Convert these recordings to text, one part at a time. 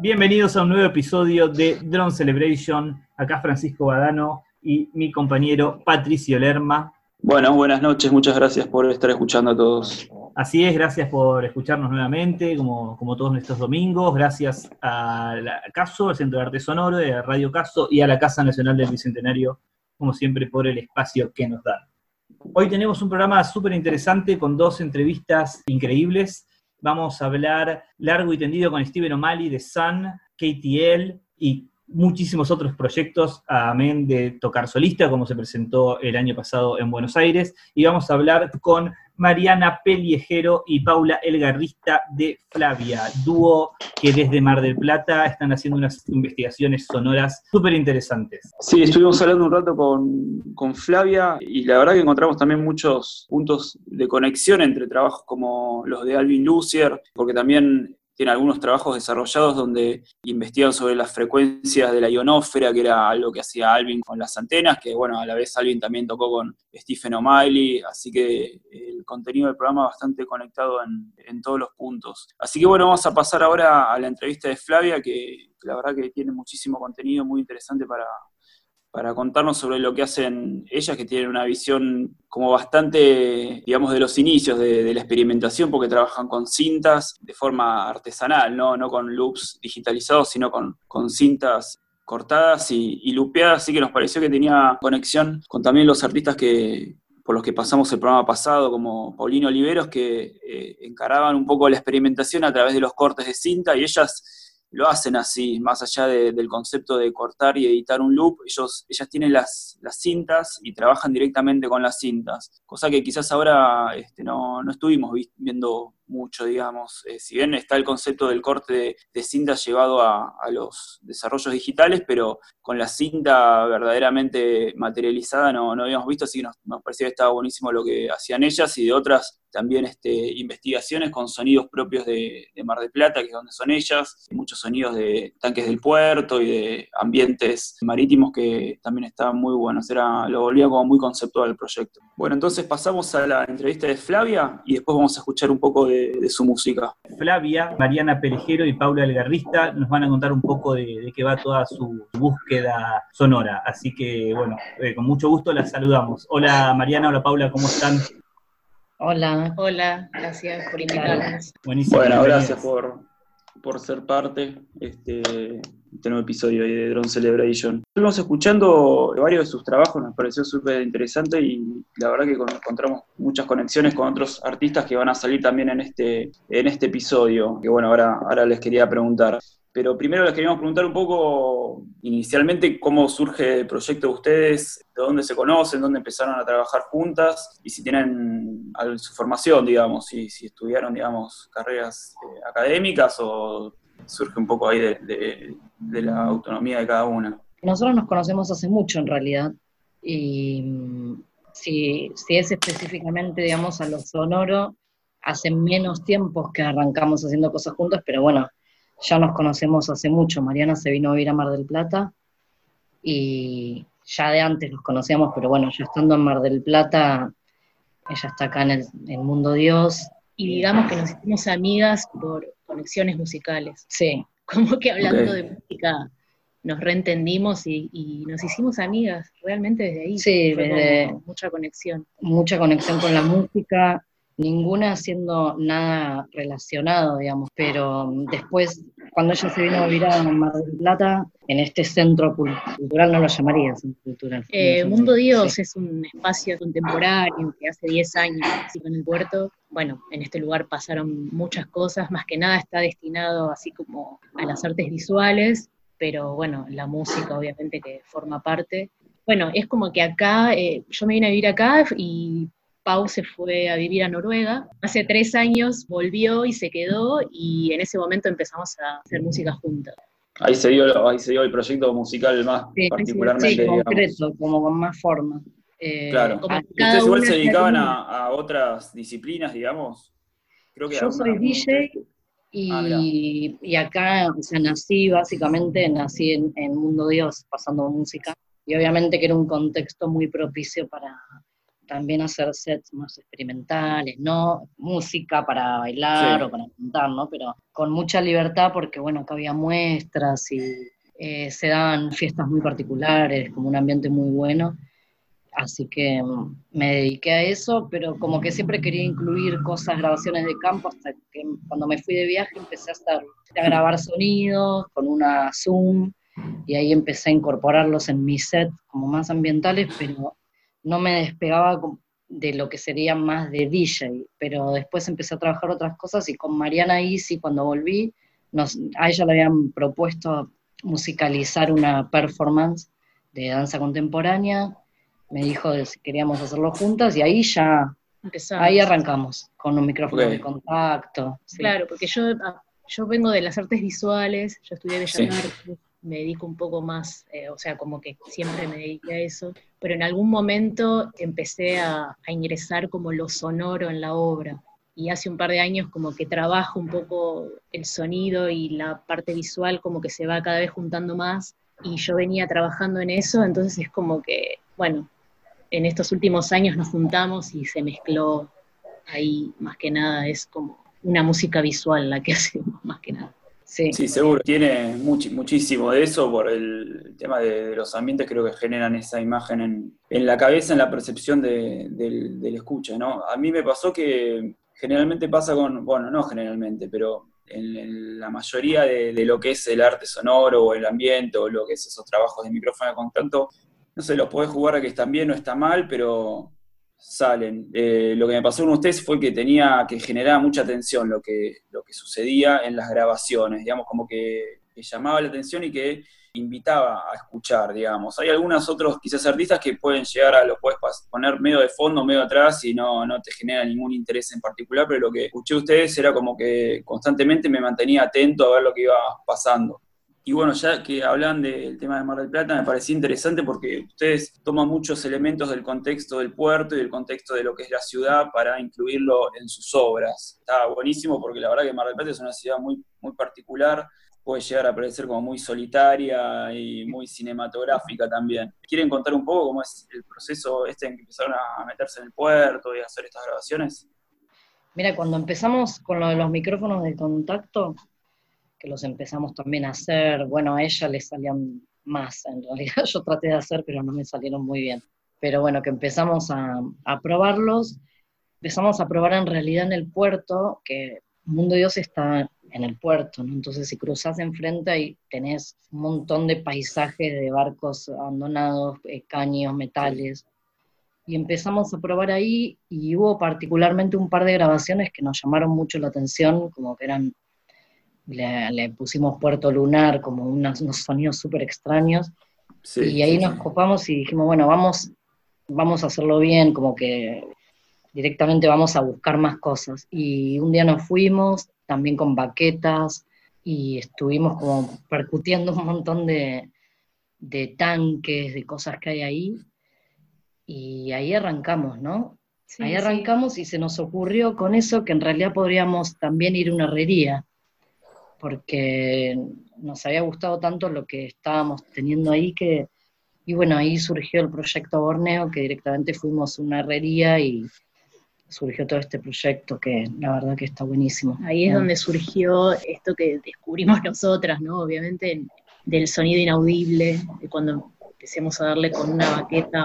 Bienvenidos a un nuevo episodio de Drone Celebration. Acá Francisco Badano y mi compañero Patricio Lerma. Bueno, buenas noches, muchas gracias por estar escuchando a todos. Así es, gracias por escucharnos nuevamente, como, como todos nuestros domingos. Gracias a la CASO, al Centro de Arte Sonoro, de Radio CASO y a la Casa Nacional del Bicentenario, como siempre, por el espacio que nos dan. Hoy tenemos un programa súper interesante con dos entrevistas increíbles. Vamos a hablar largo y tendido con Steven O'Malley de Sun, KTL y muchísimos otros proyectos, amén de tocar solista, como se presentó el año pasado en Buenos Aires. Y vamos a hablar con Mariana Peliejero y Paula Elgarrista de Flavia, dúo que desde Mar del Plata están haciendo unas investigaciones sonoras súper interesantes. Sí, estuvimos hablando un rato con, con, Flavia y la verdad que encontramos también muchos puntos de conexión entre trabajos como los de Alvin Lucier, porque también tiene algunos trabajos desarrollados donde investigan sobre las frecuencias de la ionósfera, que era algo que hacía Alvin con las antenas, que bueno, a la vez Alvin también tocó con Stephen O'Malley, así que el contenido del programa bastante conectado en, todos los puntos. Así que bueno, vamos a pasar ahora a la entrevista de Flavia, que la verdad que tiene muchísimo contenido muy interesante para, para contarnos sobre lo que hacen ellas, que tienen una visión como bastante, digamos, de los inicios de, la experimentación, porque trabajan con cintas de forma artesanal, no, no con loops digitalizados, sino con, con cintas cortadas y, y lupeadas, así que nos pareció que tenía conexión con también los artistas que, por los que pasamos el programa pasado, como Paulino Oliveros, que eh, encaraban un poco la experimentación a través de los cortes de cinta y ellas lo hacen así, más allá del concepto de cortar y editar un loop, ellos, ellas tienen las, las cintas y trabajan directamente con las cintas, cosa que quizás ahora este, no, no estuvimos viendo mucho, digamos. Eh, si bien está el concepto del corte de, cinta llevado a, los desarrollos digitales, pero con la cinta verdaderamente materializada no, no habíamos visto, así que nos, parecía que estaba buenísimo lo que hacían ellas y de otras también este, investigaciones con sonidos propios de, Mar del Plata, que es donde son ellas, muchos sonidos de tanques del puerto y de ambientes marítimos que también estaban muy buenos, Era, lo volvía como muy conceptual el proyecto. Bueno, entonces pasamos a la entrevista de Flavia y después vamos a escuchar un poco de de, su música. Flavia, Mariana Perejero y Paula Algarrista nos van a contar un poco de, qué va toda su búsqueda sonora. Así que, bueno, eh, con mucho gusto las saludamos. Hola Mariana, hola Paula, ¿cómo están? Hola. Hola, gracias por invitarnos. Buenísimo. Bueno, gracias por, por ser parte este, este nuevo episodio de Drone Celebration. Estuvimos escuchando varios de sus trabajos, nos pareció súper interesante y la verdad que encontramos muchas conexiones con otros artistas que van a salir también en este, en este episodio, que bueno, ahora, ahora les quería preguntar. Pero primero les queríamos preguntar un poco, inicialmente, cómo surge el proyecto de ustedes, de dónde se conocen, dónde empezaron a trabajar juntas y si tienen su formación, digamos, si, estudiaron, digamos, carreras eh, académicas o surge un poco ahí de, la autonomía de cada una. Nosotros nos conocemos hace mucho en realidad y mm, si, es específicamente, digamos, a lo sonoro, hace menos tiempo que arrancamos haciendo cosas juntas, pero bueno, ya nos conocemos hace mucho. Mariana se vino a vivir a Mar del Plata y ya de antes nos conocíamos, pero bueno, ya estando en Mar del Plata, ella está acá en el, mundo Dios. Y digamos que nos hicimos amigas por conexiones musicales. Sí. Como que hablando de música nos reentendimos y, nos hicimos amigas realmente desde ahí. Sí, desde mucha conexión. Mucha conexión con la música ninguna haciendo nada relacionado, digamos, pero después, cuando ella se vino a vivir a Mar del Plata, en este centro cultural no lo llamaría centro cultural. Eh, Mundo Dios es un espacio contemporáneo que hace 10 años así con el puerto. Bueno, en este lugar pasaron muchas cosas, más que nada está destinado así como a las artes visuales, pero bueno, la música obviamente que forma parte. Bueno, es como que acá, eh, yo me vine a vivir acá y Pau se fue a vivir a Noruega. Hace tres años volvió y se quedó y en ese momento empezamos a hacer música juntas. Ahí se dio, ahí se dio el proyecto musical más particularmente. Sí, concreto, como con más forma. Eh, claro. ¿Ustedes igual se dedicaban a, otras disciplinas, digamos? Creo que Yo soy DJ y, ah, y, acá, o sea, nací básicamente, nací en, en Mundo Dios, pasando música. Y obviamente que era un contexto muy propicio para, también hacer sets más experimentales, ¿no? Música para bailar o para cantar, ¿no? Pero con mucha libertad porque, bueno, acá había muestras y eh, se daban fiestas muy particulares, como un ambiente muy bueno. Así que mm, me dediqué a eso, pero como que siempre quería incluir cosas, grabaciones de campo, hasta que cuando me fui de viaje empecé a, estar, a grabar sonidos con una Zoom y ahí empecé a incorporarlos en mi set como más ambientales, pero no me despegaba de lo que sería más de DJ, pero después empecé a trabajar otras cosas y con Mariana Isi cuando volví, nos, a ella le habían propuesto musicalizar una performance de danza contemporánea, me dijo si queríamos hacerlo juntas y ahí ya ahí arrancamos con un micrófono de contacto. Claro, porque yo, ah, yo vengo de las artes visuales, yo estudié Bellas Artes, me dedico un poco más, eh, o sea, como que siempre me dediqué a eso, pero en algún momento empecé a, ingresar como lo sonoro en la obra. Y hace un par de años como que trabajo un poco el sonido y la parte visual como que se va cada vez juntando más. Y yo venía trabajando en eso, entonces es como que, bueno, en estos últimos años nos juntamos y se mezcló ahí más que nada, es como una música visual la que hacemos más que nada. Sí. seguro. Tiene muchísimo de eso por el tema de, los ambientes, creo que generan esa imagen en, la cabeza, en la percepción del, escucha, ¿no? A mí me pasó que generalmente pasa con, bueno, no generalmente, pero en, la mayoría de, lo que es el arte sonoro o el ambiente o lo que es esos trabajos de micrófono de contacto, no sé, los podés jugar a que están bien o está mal, pero salen. Eh, lo que me pasó con ustedes fue que tenía que generar mucha atención lo que, lo que sucedía en las grabaciones, digamos, como que, llamaba la atención y que invitaba a escuchar, digamos. Hay algunos otros quizás artistas que pueden llegar a, lo puedes poner medio de fondo, medio atrás y no, no te genera ningún interés en particular, pero lo que escuché de ustedes era como que constantemente me mantenía atento a ver lo que iba pasando. Y bueno, ya que hablan del tema de Mar del Plata, me parecía interesante porque ustedes toman muchos elementos del contexto del puerto y del contexto de lo que es la ciudad para incluirlo en sus obras. Está buenísimo porque la verdad que Mar del Plata es una ciudad muy, muy particular, puede llegar a parecer como muy solitaria y muy cinematográfica también. ¿Quieren contar un poco cómo es el proceso este en que empezaron a meterse en el puerto y a hacer estas grabaciones? Mira, cuando empezamos con lo de los micrófonos de contacto, que los empezamos también a hacer. Bueno, a ella le salían más, en realidad yo traté de hacer, pero no me salieron muy bien. Pero bueno, que empezamos a, a probarlos, empezamos a probar en realidad en el puerto, que Mundo Dios está en el puerto, ¿no? entonces si cruzas enfrente ahí tenés un montón de paisajes de barcos abandonados, eh, caños, metales, y empezamos a probar ahí y hubo particularmente un par de grabaciones que nos llamaron mucho la atención, como que eran le, pusimos Puerto Lunar, como unos, sonidos súper extraños. y ahí nos copamos y dijimos, bueno, vamos, vamos a hacerlo bien, como que directamente vamos a buscar más cosas. Y un día nos fuimos, también con baquetas, y estuvimos como percutiendo un montón de, de tanques, de cosas que hay ahí. Y ahí arrancamos, ¿no? ahí arrancamos y se nos ocurrió con eso que en realidad podríamos también ir a una herrería porque nos había gustado tanto lo que estábamos teniendo ahí que, y bueno, ahí surgió el proyecto Borneo, que directamente fuimos una herrería y surgió todo este proyecto que la verdad que está buenísimo. Ahí es donde surgió esto que descubrimos nosotras, ¿no? Obviamente del sonido inaudible, de cuando empecemos a darle con una baqueta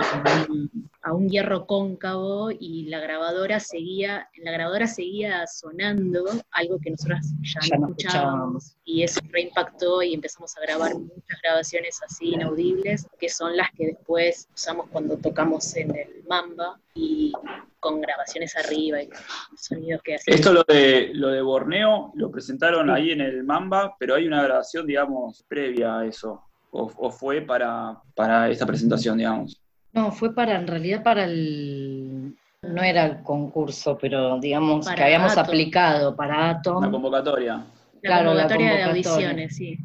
a un, hierro cóncavo y la grabadora seguía, la grabadora seguía sonando algo que nosotros ya, no escuchábamos, y eso reimpactó y empezamos a grabar muchas grabaciones así inaudibles, que son las que después usamos cuando tocamos en el Mamba y con grabaciones arriba y sonidos que hacen. Esto lo de, lo de Borneo lo presentaron ahí en el Mamba, pero hay una grabación, digamos, previa a eso o, fue para, para esta presentación, digamos? No, fue para, en realidad para el, no era el concurso, pero digamos que habíamos aplicado para Atom. La convocatoria. Claro, la convocatoria, de audiciones, sí.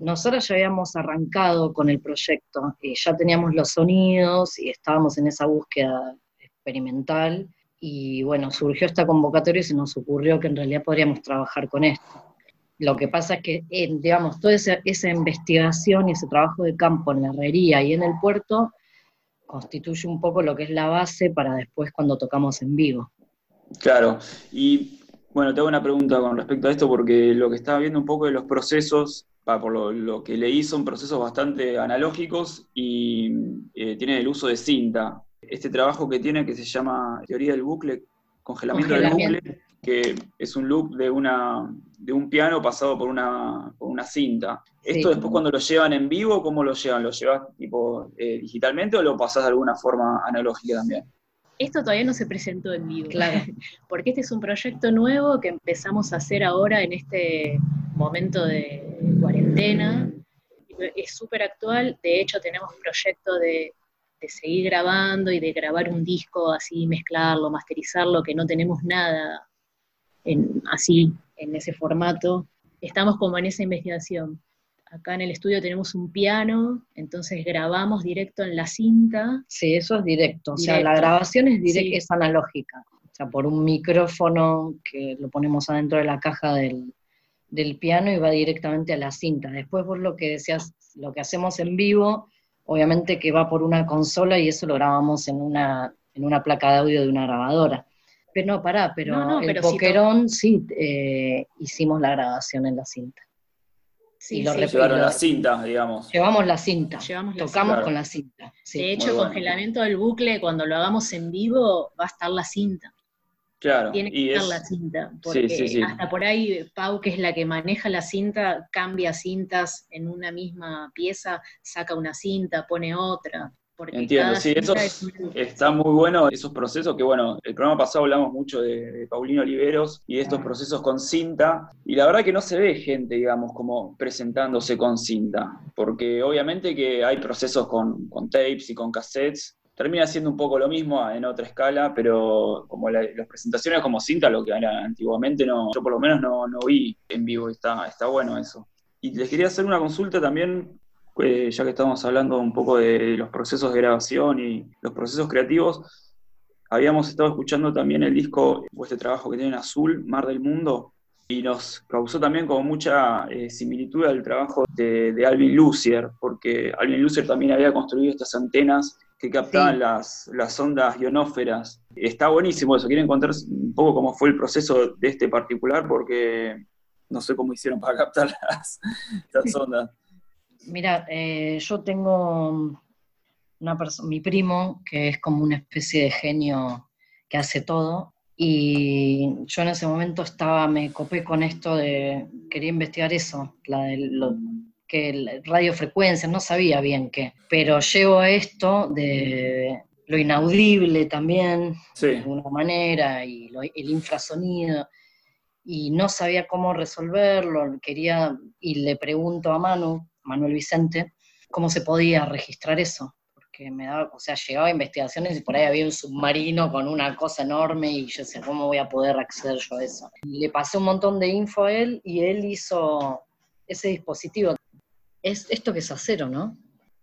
Nosotros ya habíamos arrancado con el proyecto, y ya teníamos los sonidos y estábamos en esa búsqueda experimental. Y bueno, surgió esta convocatoria y se nos ocurrió que en realidad podríamos trabajar con esto. Lo que pasa es que, eh, digamos, toda esa, investigación y ese trabajo de campo en la herrería y en el puerto constituye un poco lo que es la base para después cuando tocamos en vivo. Claro, y bueno, te hago una pregunta con respecto a esto, porque lo que estaba viendo un poco de los procesos, por lo, que leí, son procesos bastante analógicos y eh, tienen el uso de cinta. Este trabajo que tiene, que se llama Teoría del Bucle, Congelamiento, del Bucle, que es un loop de, una, de un piano pasado por una, una cinta. ¿Esto después cuando lo llevan en vivo, cómo lo llevan? ¿Lo llevas tipo eh, digitalmente o lo pasás de alguna forma analógica también? Esto todavía no se presentó en vivo, claro. porque este es un proyecto nuevo que empezamos a hacer ahora en este momento de cuarentena. Es súper actual, de hecho tenemos proyecto de, de seguir grabando y de grabar un disco así, mezclarlo, masterizarlo, que no tenemos nada en, así, en ese formato. Estamos como en esa investigación. Acá en el estudio tenemos un piano, entonces grabamos directo en la cinta. Sí, eso es directo, o sea, la grabación es, directa, es analógica, o sea, por un micrófono que lo ponemos adentro de la caja del, del piano y va directamente a la cinta. Después vos lo que decías, lo que hacemos en vivo, obviamente que va por una consola y eso lo grabamos en una, en una placa de audio de una grabadora. Pero no, pará, pero, el Boquerón sí, eh, hicimos la grabación en la cinta. Sí, lo Llevaron la cinta, digamos. Llevamos la cinta, tocamos con la cinta. de hecho, congelamiento del bucle, cuando lo hagamos en vivo, va a estar la cinta. Claro. Tiene que estar la cinta, porque hasta por ahí Pau, que es la que maneja la cinta, cambia cintas en una misma pieza, saca una cinta, pone otra. Entiendo, sí, eso está muy bueno, esos procesos que, bueno, el programa pasado hablamos mucho de, Paulino Oliveros y de estos procesos con cinta, y la verdad que no se ve gente, digamos, como presentándose con cinta, porque obviamente que hay procesos con, tapes y con cassettes, termina siendo un poco lo mismo en otra escala, pero como las presentaciones como cinta, lo que era antiguamente, no, yo por lo menos no, no vi en vivo, está, está bueno eso. Y les quería hacer una consulta también eh, ya que estamos hablando un poco de los procesos de grabación y los procesos creativos, habíamos estado escuchando también el disco o este trabajo que tiene en azul, Mar del Mundo, y nos causó también como mucha eh, similitud al trabajo de, Alvin Lucier, porque Alvin Lucier también había construido estas antenas que captaban las, las ondas ionóferas. Está buenísimo eso, quieren contar un poco cómo fue el proceso de este particular, porque no sé cómo hicieron para captar las, las ondas. Mira, eh, yo tengo una mi primo que es como una especie de genio que hace todo. Y yo en ese momento estaba, me copé con esto de, quería investigar eso, la de lo, que radiofrecuencia, no sabía bien qué, pero llevo a esto de lo inaudible también, de alguna manera, y el infrasonido, y no sabía cómo resolverlo, quería, y le pregunto a Manu, Manuel Vicente, cómo se podía registrar eso, porque me daba, o sea, llegaba a investigaciones y por ahí había un submarino con una cosa enorme y yo decía, ¿cómo voy a poder acceder yo a eso? Le pasé un montón de info a él y él hizo ese dispositivo. Es esto que es acero, ¿no?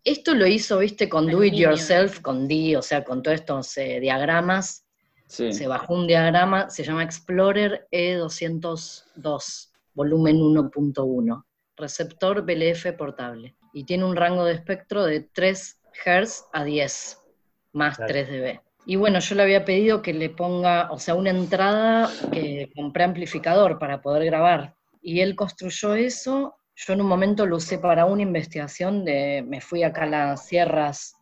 Esto lo hizo, viste, con Do It Yourself, con D, o sea, con todos estos eh, diagramas. Se bajó un diagrama, se llama Explorer E202, volumen 1.1 receptor BLF portable y tiene un rango de espectro de 3 Hz a 10 más 3 dB. Y bueno, yo le había pedido que le ponga, o sea, una entrada que con preamplificador para poder grabar. Y él construyó eso. Yo en un momento lo usé para una investigación de, me fui acá a las sierras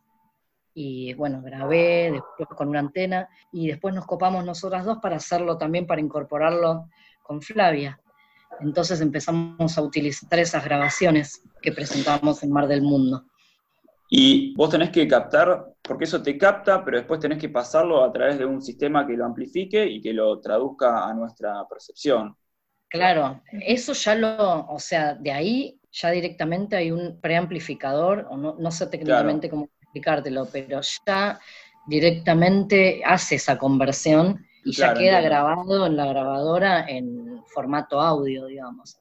y bueno, grabé después con una antena y después nos copamos nosotras dos para hacerlo también, para incorporarlo con Flavia. Entonces empezamos a utilizar esas grabaciones que presentamos en Mar del Mundo. Y vos tenés que captar, porque eso te capta, pero después tenés que pasarlo a través de un sistema que lo amplifique y que lo traduzca a nuestra percepción. Claro, eso ya lo, o sea, de ahí ya directamente hay un preamplificador, o no, sé técnicamente cómo explicártelo, pero ya directamente hace esa conversión y ya queda grabado en la grabadora en formato audio, digamos.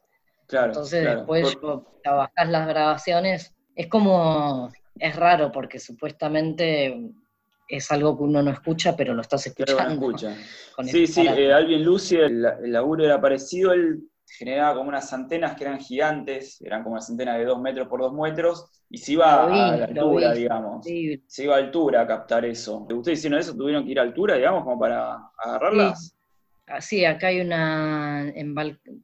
Claro, Entonces después trabajas las grabaciones, es como, es raro porque supuestamente es algo que uno no escucha, pero lo estás escuchando. escucha. sí, sí, eh, Alvin Lucy, el, laburo era parecido, él generaba como unas antenas que eran gigantes, eran como unas antenas de 2 metros por 2 metros, y se iba a la altura, digamos. Se iba a altura a captar eso. ¿Ustedes hicieron eso? ¿Tuvieron que ir a altura, digamos, como para agarrarlas? Ah, sí, acá hay una en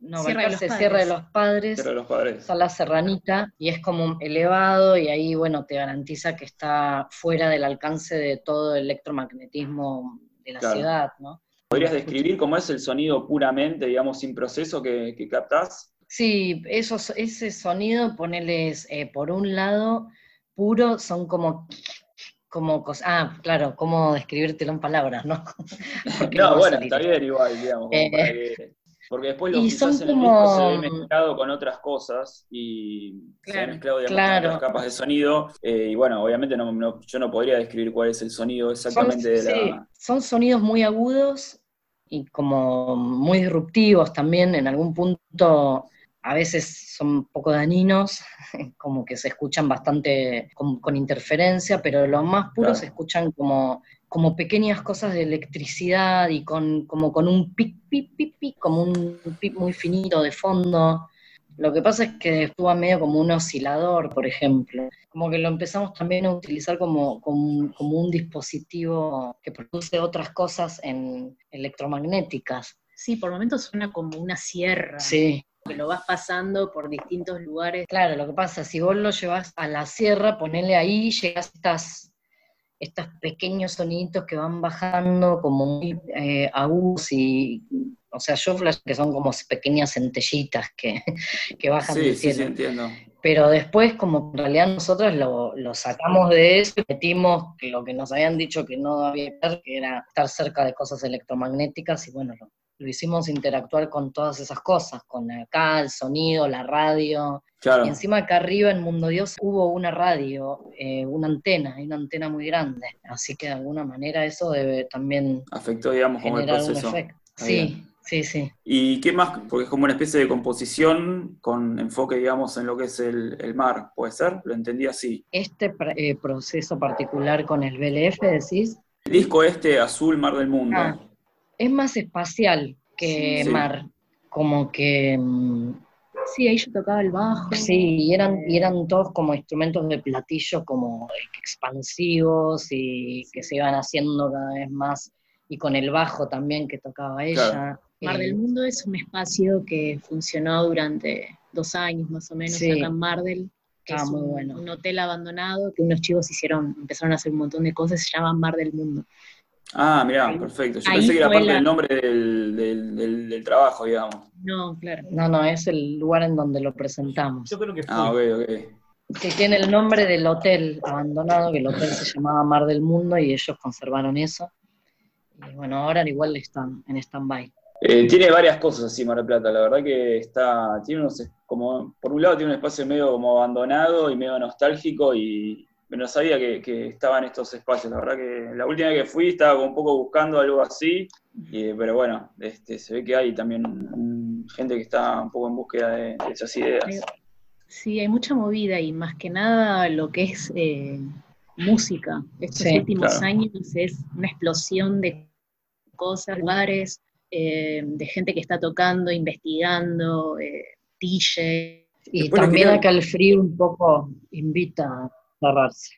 no, Sierra, de los Sierra de los Padres. Sierra de los Padres. Está la serranita y es como elevado y ahí, bueno, te garantiza que está fuera del alcance de todo el electromagnetismo de la ciudad, ¿no? ¿Podrías describir cómo es el sonido puramente, digamos, sin proceso que, que captás? Sí, esos, ese sonido, ponerles eh, por un lado puro, son como como cosas, ah, claro, cómo describírtelo en palabras, ¿no? no, bueno, está bien igual, digamos, eh, porque después lo quizás en el disco se ve mezclado con otras cosas y se ve mezclado digamos, con otras capas de sonido. Eh, y bueno, obviamente no, yo no podría describir cuál es el sonido exactamente de la. Sí, son sonidos muy agudos y como muy disruptivos también. En algún punto a veces son un poco dañinos, como que se escuchan bastante con, interferencia, pero los más puros se escuchan como, como pequeñas cosas de electricidad y con, como con un pic, pic, pic, pic, como un pic muy finito de fondo. Lo que pasa es que estuvo medio como un oscilador, por ejemplo. Como que lo empezamos también a utilizar como, como, como un dispositivo que produce otras cosas en electromagnéticas. Sí, por momentos suena como una sierra. Sí, que lo vas pasando por distintos lugares. Claro, lo que pasa, si vos lo llevas a la sierra, ponele ahí, llegas a estas, estos pequeños soniditos que van bajando como muy eh, agudos y, o sea, yo que son como pequeñas centellitas que, que bajan sí, Sí, sí, entiendo. Pero después, como en realidad nosotros lo, lo, sacamos de eso y metimos lo que nos habían dicho que no había que que era estar cerca de cosas electromagnéticas, y bueno, lo, lo hicimos interactuar con todas esas cosas, con acá el sonido, la radio. Y encima acá arriba en Mundo Dios hubo una radio, eh, una antena, una antena muy grande. Así que de alguna manera eso debe también afectó, digamos, como el proceso. Sí, sí, sí. ¿Y qué más? Porque es como una especie de composición con enfoque, digamos, en lo que es el, mar, ¿puede ser? Lo entendí así. Este eh, proceso particular con el BLF, decís. El disco este, Azul Mar del Mundo. Ah es más espacial que Mar, como que... Mm, sí, ahí yo tocaba el bajo. Sí, y eran, y eran todos como instrumentos de platillo como expansivos y que se iban haciendo cada vez más, y con el bajo también que tocaba ella. Mar del Mundo es un espacio que funcionó durante dos años más o menos acá en Mardel, que es muy un, bueno. un hotel abandonado que unos chicos hicieron, empezaron a hacer un montón de cosas, se llama Mar del Mundo. Ah, mirá, perfecto. Yo pensé que era parte del nombre del, del, trabajo, digamos. No, claro. No, no, es el lugar en donde lo presentamos. Yo creo que fue. Ah, ok, ok. Que tiene el nombre del hotel abandonado, que el hotel se llamaba Mar del Mundo y ellos conservaron eso. Y bueno, ahora igual están en stand-by. Eh, tiene varias cosas así Mar del Plata, la verdad que está, tiene unos, como, por un lado tiene un espacio medio como abandonado y medio nostálgico y, no sabía que, que estaban estos espacios. La verdad que la última vez que fui estaba un poco buscando algo así, pero bueno, este, se ve que hay también gente que está un poco en búsqueda de, esas ideas. Sí, hay mucha movida y más que nada lo que es eh, música. Estos últimos años es una explosión de cosas, lugares, eh, de gente que está tocando, investigando, eh, DJ. Y también acá el frío un poco invita cerrarse.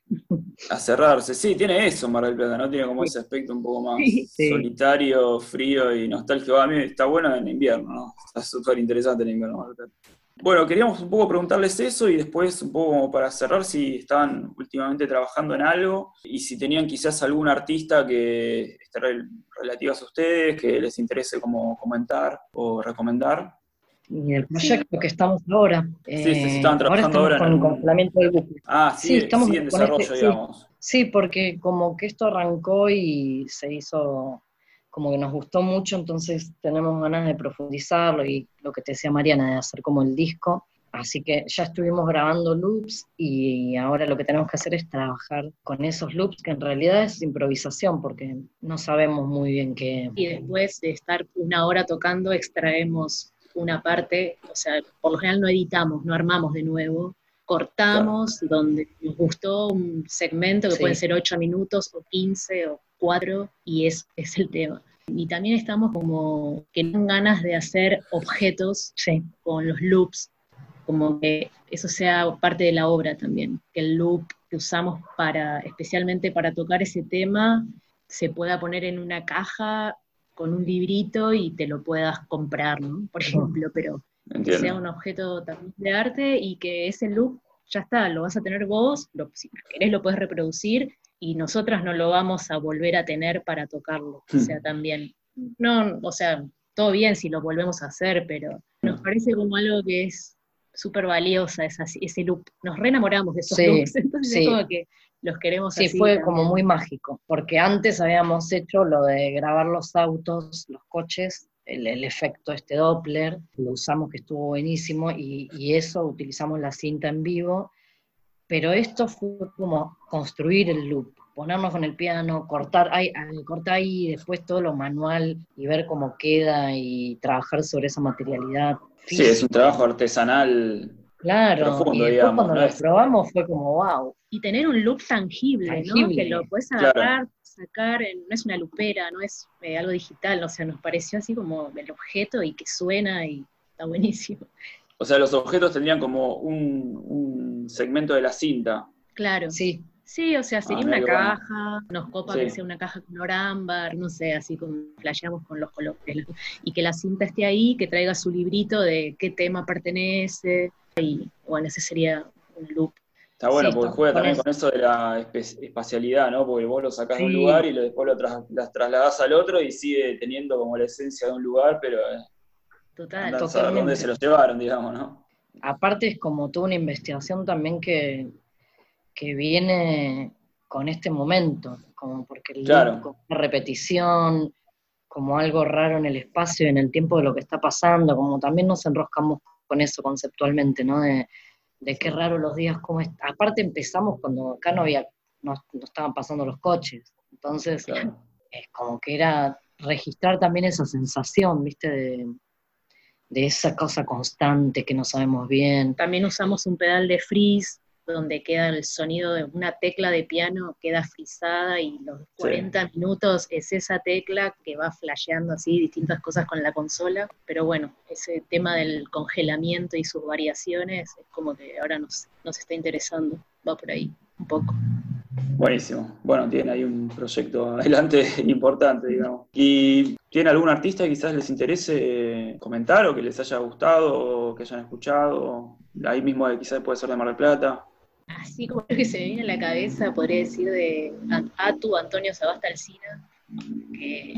A cerrarse, sí, tiene eso Mar del Plata, ¿no? Tiene como ese aspecto un poco más solitario, frío y nostálgico. A mí está bueno en invierno, ¿no? Está súper interesante en invierno Mar del Plata. Bueno, queríamos un poco preguntarles eso y después un poco como para cerrar si estaban últimamente trabajando en algo y si tenían quizás algún artista que esté relativo a ustedes, que les interese como comentar o recomendar. Y el proyecto que estamos ahora. Sí, sí, se están trabajando ahora, con el complemento del buque. Ah, sí, estamos en desarrollo, este, digamos. Sí, porque como que esto arrancó y se hizo como que nos gustó mucho, entonces tenemos ganas de profundizarlo y lo que te decía Mariana, de hacer como el disco. Así que ya estuvimos grabando loops y ahora lo que tenemos que hacer es trabajar con esos loops, que en realidad es improvisación, porque no sabemos muy bien qué. Y después de estar una hora tocando, extraemos una parte, o sea, por lo general no editamos, no armamos de nuevo, cortamos donde nos gustó un segmento que puede ser 8 minutos o 15 o 4 y es, es el tema. Y también estamos como que no ganas de hacer objetos con los loops, como que eso sea parte de la obra también, que el loop que usamos para, especialmente para tocar ese tema, se pueda poner en una caja con un librito y te lo puedas comprar, ¿no? Por ejemplo, pero que sea un objeto también de arte y que ese loop ya está, lo vas a tener vos, lo, si querés lo puedes reproducir y nosotras no lo vamos a volver a tener para tocarlo. O sea, hmm. también, no, o sea, todo bien si lo volvemos a hacer, pero nos parece como algo que es súper valiosa esa, ese loop. Nos re enamoramos de esos loops, entonces es como que los queremos Sí, fue como muy mágico, porque antes habíamos hecho lo de grabar los autos, los coches, el, efecto este Doppler, lo usamos que estuvo buenísimo y, y, eso utilizamos la cinta en vivo, pero esto fue como construir el loop, ponernos con el piano, cortar ahí, cortar ahí después todo lo manual y ver cómo queda y trabajar sobre esa materialidad. Sí, es un trabajo artesanal Claro, y después cuando lo probamos fue como wow. Y tener un look tangible, ¿no? Que lo puedes agarrar, sacar, no es una lupera, no es eh, algo digital, o sea, nos pareció así como el objeto y que suena y está buenísimo. O sea, los objetos tendrían como un, segmento de la cinta. Claro. Sí. Sí, o sea, sería ah, una caja, nos copa que sea una caja color ámbar, no sé, así como flasheamos con los colores. Y que la cinta esté ahí, que traiga su librito de qué tema pertenece, y bueno, ese sería un loop. Está bueno, porque juega también con eso de la espacialidad, ¿no? Porque vos lo sacás de un lugar y después lo las trasladás al otro y sigue teniendo como la esencia de un lugar, pero eh, Total, dónde se lo llevaron, digamos, ¿no? Aparte es como toda una investigación también que, que viene con este momento, como porque el claro. repetición, como algo raro en el espacio, en el tiempo de lo que está pasando, como también nos enroscamos con eso conceptualmente, ¿no? De, qué raro los días, como aparte empezamos cuando acá no había, no, estaban pasando los coches, entonces es como que era registrar también esa sensación, ¿viste? De, de esa cosa constante que no sabemos bien. También usamos un pedal de freeze donde queda el sonido de una tecla de piano, queda frisada y los 40 minutos es esa tecla que va flasheando así distintas cosas con la consola. Pero bueno, ese tema del congelamiento y sus variaciones es como que ahora nos, nos está interesando, va por ahí un poco. Buenísimo. Bueno, tiene ahí un proyecto adelante importante, digamos. ¿Y tiene algún artista que quizás les interese comentar o que les haya gustado o que hayan escuchado? Ahí mismo quizás puede ser de Mar del Plata. Así como lo que se me viene a la cabeza, podría decir de Atu, Antonio Sabasta Alcina, que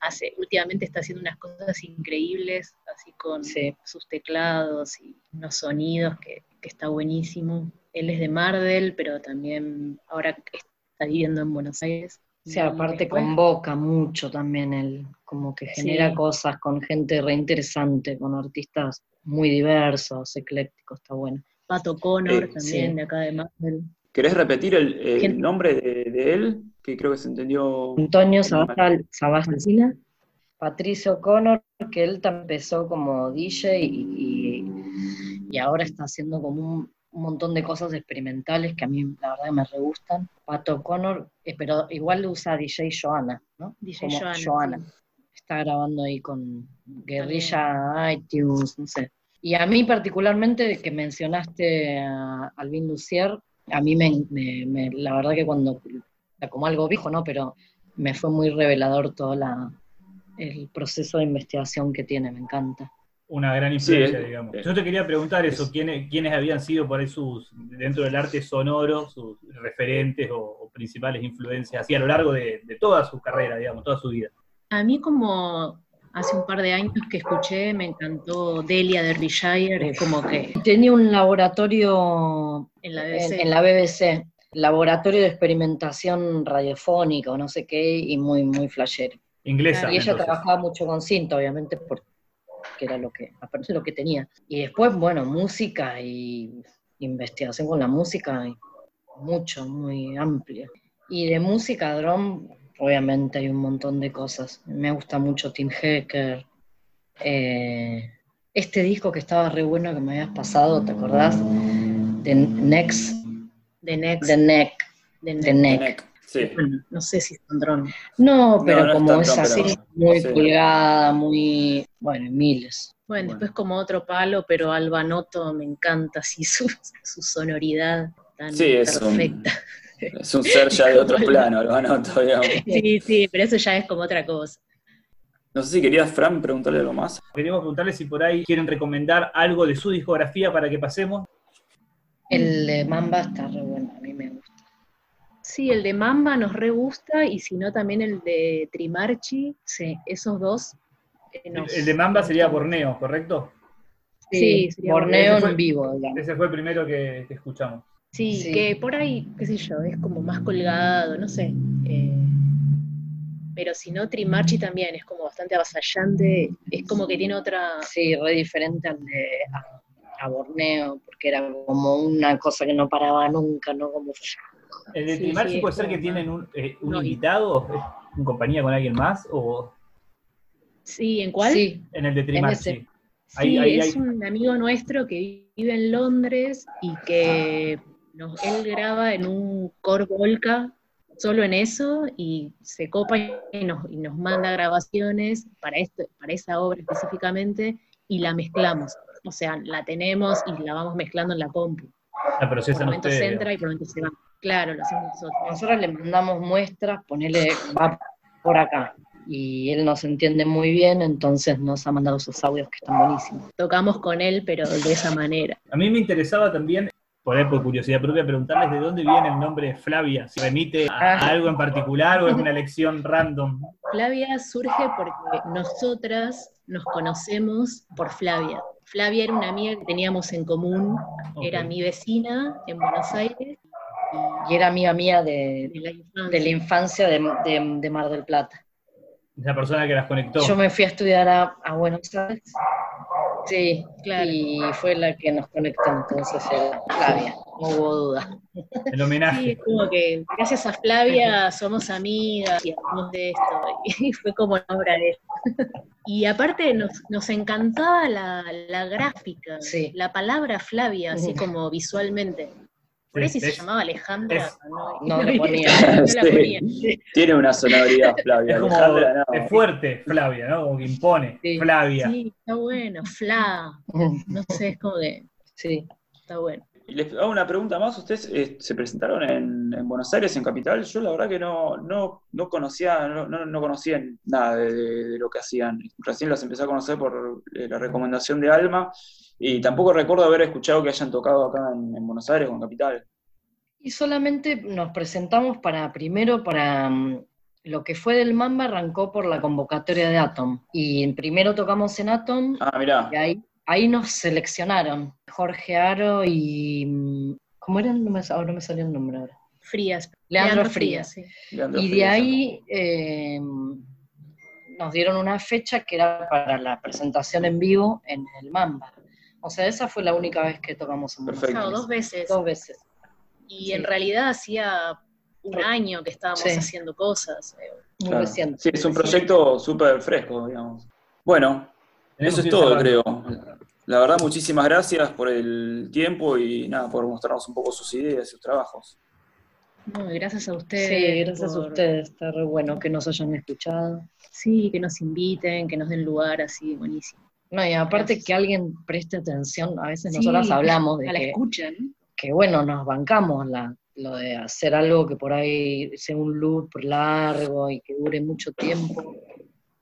hace, últimamente está haciendo unas cosas increíbles, así con sus teclados y unos sonidos que, está buenísimo. Él es de Mardel, pero también ahora está viviendo en Buenos Aires. Sí, aparte convoca mucho también él, como que genera cosas con gente reinteresante, con artistas muy diversos, eclécticos, está bueno. Pato Connor eh, también, de acá de Marvel. ¿Querés repetir el, nombre de, él? Que creo que se entendió. Antonio Sabastalcina. Patricio Connor, que él empezó como DJ y, y, ahora está haciendo como un, montón de cosas experimentales que a mí la verdad me re gustan. Pato Connor, eh, pero igual usa DJ Joana, ¿no? DJ Joana. Está grabando ahí con Guerrilla iTunes, no sé. Y a mí particularmente, que mencionaste a Alvin Lucier, a mí me, la verdad que cuando, como algo viejo, ¿no? Pero me fue muy revelador todo la, el proceso de investigación que tiene, me encanta. Una gran influencia, digamos. Yo te quería preguntar eso, ¿quiénes, quiénes habían sido por ahí sus, dentro del arte sonoro, sus referentes o, principales influencias, así a lo largo de, de toda su carrera, digamos, toda su vida. A mí como hace un par de años que escuché, me encantó Delia Derbyshire, es como que... Tenía un laboratorio en la BBC, en, la BBC laboratorio de experimentación radiofónica o no sé qué, y muy, muy flashero. Inglesa. Y ella trabajaba mucho con cinta, obviamente, porque era lo que, aparte lo que tenía. Y después, bueno, música y investigación con la música, mucho, muy amplia. Y de música, drum, obviamente hay un montón de cosas. Me gusta mucho Tim Hacker. Eh, este disco que estaba re bueno que me habías pasado, ¿te acordás? The Next. The Next. The Neck. The Neck. Sí. Bueno, no sé si es un dron. No, pero no como es así, pero- muy sí. colgada, muy, bueno, miles. Bueno, Bueno. después como otro palo, pero Albanoto me encanta así su, su sonoridad tan Sí, es un, perfecta. es un ser ya de otro plano, anoto, digamos. Sí, sí, pero eso ya es como otra cosa. No sé si querías, Fran, preguntarle algo más. Queremos preguntarles si por ahí quieren recomendar algo de su discografía para que pasemos. El de Mamba está re bueno, a mí me gusta. Sí, el de Mamba nos re gusta y si no también el de Trimarchi, Sí, esos dos. eh, El, nos- el de Mamba sería Borneo, ¿correcto? Sí, sería Borneo fue- en vivo, digamos. Ese fue el primero que, que escuchamos. Sí, Sí. que por ahí, qué sé yo, es como más colgado, no sé. eh, pero si no, Trimarchi también es como bastante avasallante, es como que tiene otra... Sí, re diferente al de a, a Borneo, porque era como una cosa que no paraba nunca, ¿no? Como ¿El de Sí, Trimarchi sí, puede ser que tienen un, eh, un No, invitado en compañía con alguien más? ¿O Sí, ¿en cuál? Sí, en el de ese. Trimarchi? Sí, Ahí- ahí es un amigo nuestro que vive en Londres y que nos, él graba en un Core Volca, solo en eso, y se copa y nos, y nos manda grabaciones para, esto, para esa obra específicamente y la mezclamos. O sea, la tenemos y la vamos mezclando en la compu. La Por procesan momentos ustedes. entra y por momentos se va. Claro, lo hacemos nosotros. nosotros le mandamos muestras, ponele, va por acá. Y él nos entiende muy bien, entonces nos ha mandado sus audios que están buenísimos. Tocamos con él, pero de esa manera. A mí me interesaba también, por ahí por curiosidad propia, preguntarles de dónde viene el nombre Flavia. Si remite a, Ah. algo en particular o es una elección random. Flavia surge porque nosotras nos conocemos por Flavia. Flavia era una amiga que teníamos en común, era mi vecina en Buenos Aires Y era amiga mía de, de la infancia. de la infancia de, de- de Mar del Plata. Esa persona que las conectó. Yo me fui a estudiar a, a Buenos Aires. Sí, Claro. y fue la que nos conectó, entonces era Flavia, no hubo duda. El Sí, homenaje. es como que gracias a Flavia somos amigas y hablamos de esto, y fue como una obra de él. Y aparte nos, nos encantaba la, la gráfica, Sí. la palabra Flavia, así como visualmente. Ahí si se llamaba Alejandra, es- no, No le ponía. no la Sí. ponía. Tiene una sonoridad, Flavia. Es como Alejandra, no. es fuerte, Flavia, ¿no? Como que impone. Sí. Flavia. Sí, está bueno, Fla, no sé, es como que Sí, está bueno. Les hago una pregunta más. ¿Ustedes eh, se presentaron en, en Buenos Aires, en Capital? Yo la verdad que no, no, no conocía, no, no, no conocía nada de, de- de lo que hacían. Recién las empecé a conocer por eh, la recomendación de Alma y tampoco recuerdo haber escuchado que hayan tocado acá en, en Buenos Aires o en Capital. Y solamente nos presentamos para, primero para mm, lo que fue del Mamba, arrancó por la convocatoria de Atom. Y primero tocamos en Atom, Ah, mirá. y ahí, ahí nos seleccionaron. Jorge Aro y. mm, ¿Cómo era el nombre? Ahora no me salió el nombre ahora. Frías. Leandro Frías. sí. Leandro Y de Frías. ahí eh, nos dieron una fecha que era para la presentación en vivo en el Mamba. O sea, esa fue la única vez que tocamos en Buenos Perfecto. No, Aires. dos veces. Dos veces. Y Sí. en realidad hacía un año que estábamos Sí. haciendo cosas. eh, Muy Claro. reciente. Sí, es un proyecto súper fresco, digamos. Bueno, Tenemos eso es todo, creo. La verdad, muchísimas gracias por el tiempo y nada, por mostrarnos un poco sus ideas y sus trabajos. No, gracias a ustedes. Sí, gracias a ustedes. Está re bueno que nos hayan escuchado. Sí, que nos inviten, que nos den lugar así, buenísimo. No, y aparte Gracias. que alguien preste atención, a veces Sí, nosotras hablamos de A la que, escucha, ¿no? que, bueno, nos bancamos la, lo de hacer algo que por ahí sea un loop largo y que dure mucho tiempo.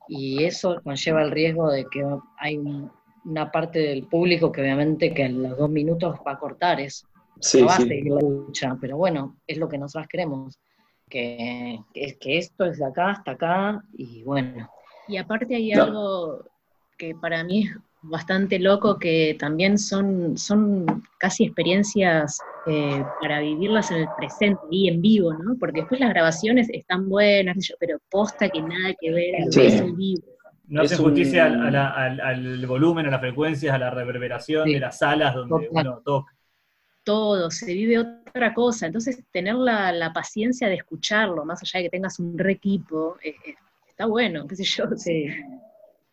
Y eso conlleva el riesgo de que hay un- una parte del público que obviamente que en los dos minutos va a cortar eso. Sí, no va a sí. seguir la lucha, pero bueno, es lo que nosotras queremos. Que, que, que esto es de acá hasta acá y bueno. Y aparte hay No. algo que para mí es bastante loco, que también son, son casi experiencias eh, para vivirlas en el presente y en vivo, ¿no? Porque después las grabaciones están buenas, pero posta que nada que ver Sí. que es en vivo. No hace justicia un- al, a la- al- al volumen, a las frecuencias, a la reverberación Sí. de las salas donde Total. uno toca. todo, se vive otra cosa. Entonces, tener la, la paciencia de escucharlo, más allá de que tengas un re equipo, eh, eh, está bueno, qué sé yo. Sí.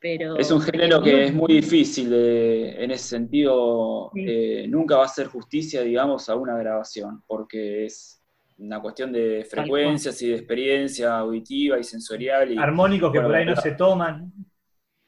Pero, Es un género que es muy difícil de- en ese sentido. Sí. eh, nunca va a hacer justicia, digamos, a una grabación, porque es una cuestión de frecuencias y de experiencia auditiva y sensorial. Y, Armónicos que por ahí no se toman.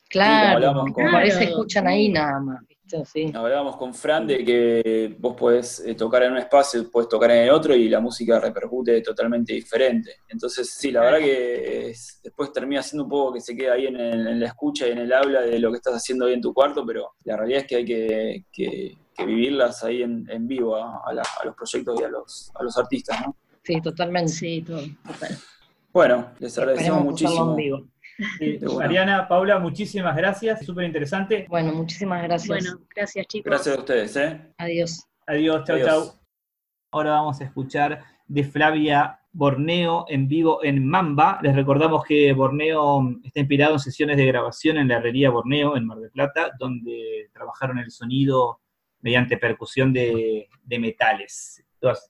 Claro, como a veces escuchan ahí nada más. Sí. Hablábamos con Fran de que vos podés eh, tocar en un espacio, podés tocar en el otro y la música repercute totalmente diferente. Entonces, sí, la verdad que después termina siendo un poco que se queda ahí en, la escucha y en el habla de lo que estás haciendo ahí en tu cuarto, pero la realidad es que hay que, vivirlas ahí en, vivo a, los proyectos y a los, a los artistas, ¿no? Sí, totalmente. Sí, todo, Bueno, les agradecemos muchísimo. Mariana, Paula, muchísimas gracias, súper interesante. Bueno, muchísimas gracias. Bueno, gracias chicos. Gracias a ustedes. ¿eh? Adiós. Adiós, chau, chau. Ahora vamos a escuchar de Flavia Borneo en vivo en Mamba. Les recordamos que Borneo está inspirado en sesiones de grabación en la herrería Borneo en Mar del Plata, donde trabajaron el sonido mediante percusión de, de metales.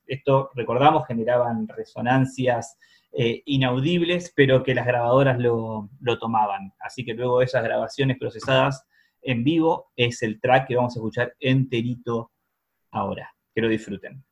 esto, recordamos, generaban resonancias eh, inaudibles, pero que las grabadoras lo, lo, tomaban. Así que luego esas grabaciones procesadas en vivo es el track que vamos a escuchar enterito ahora. Que lo disfruten.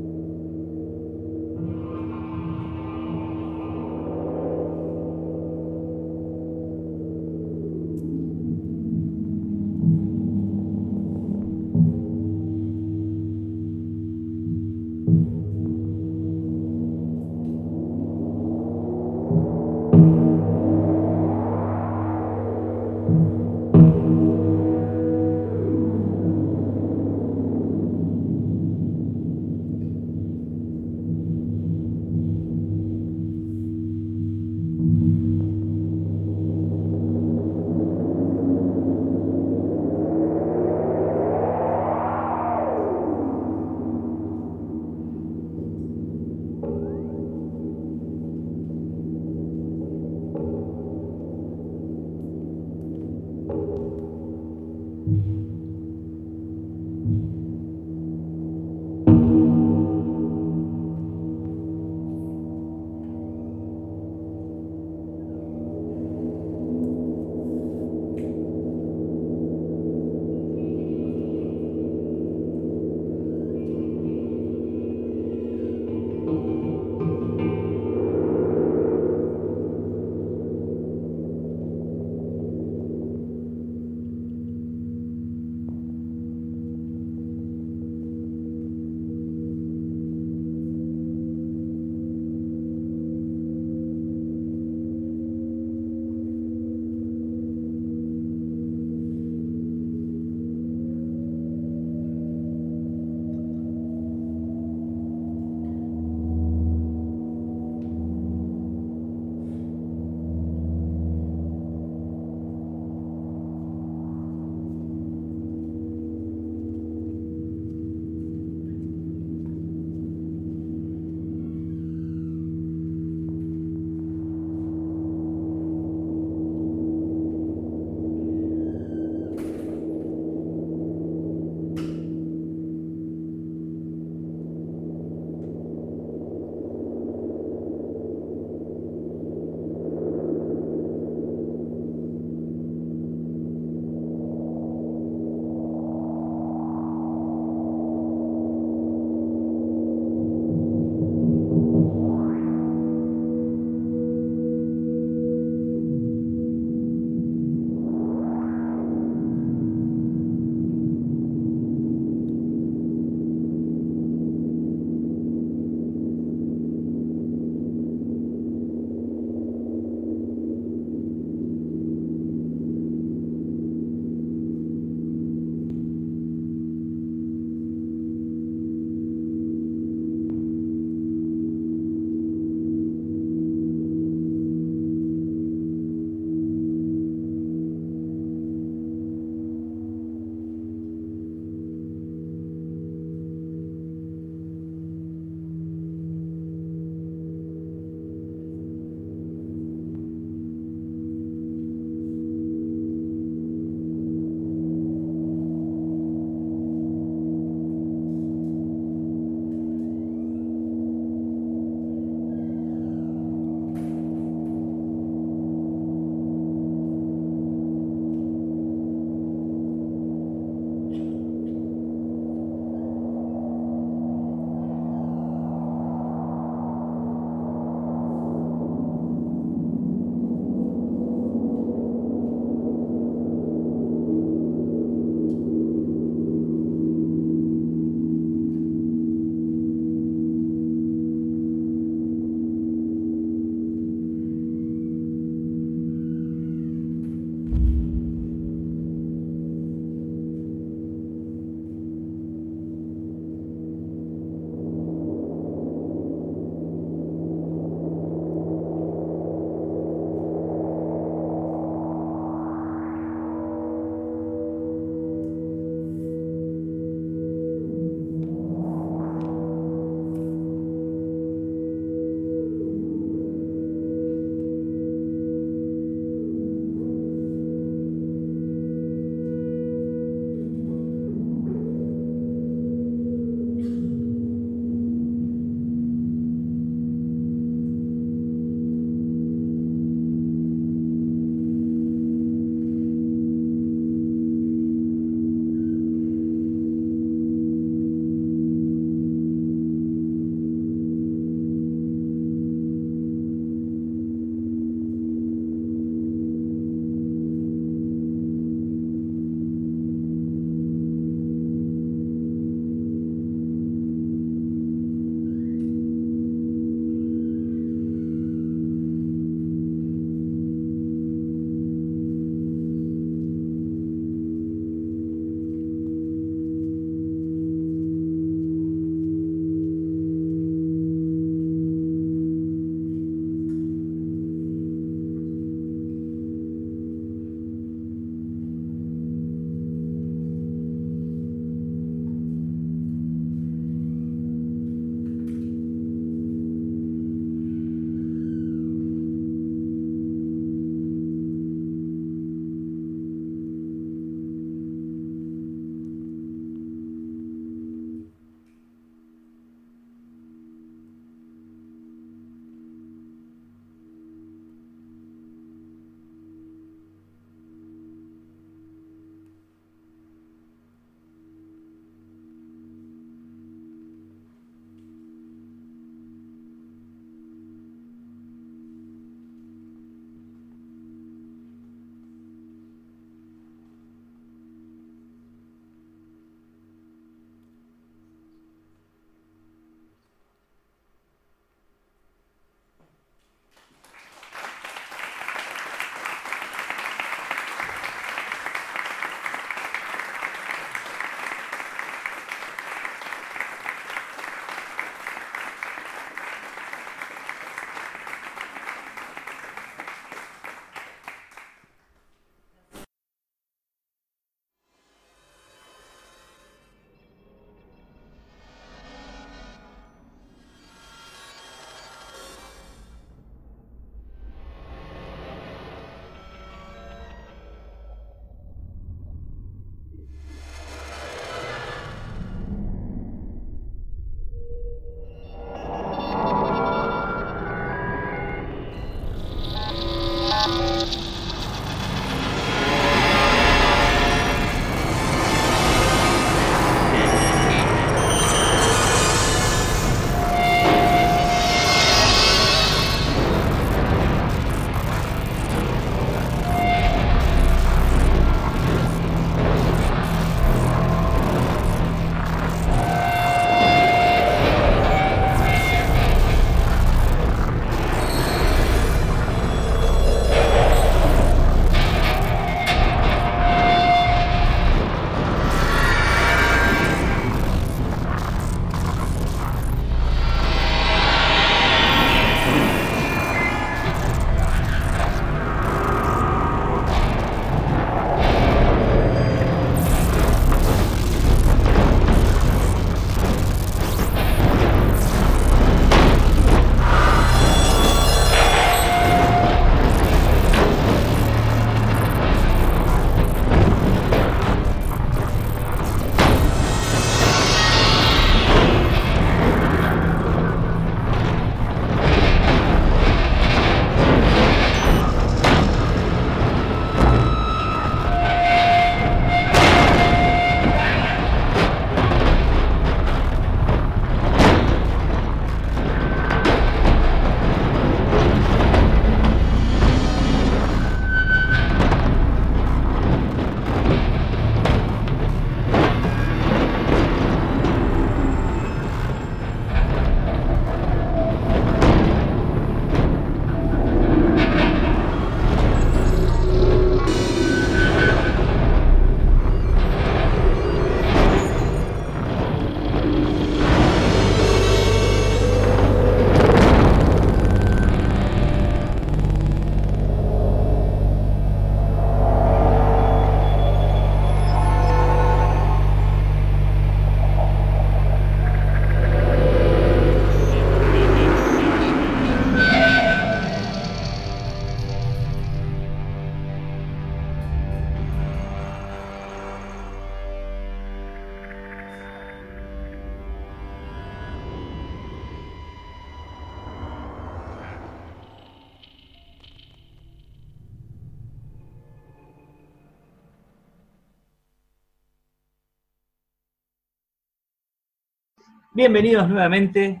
Bienvenidos nuevamente.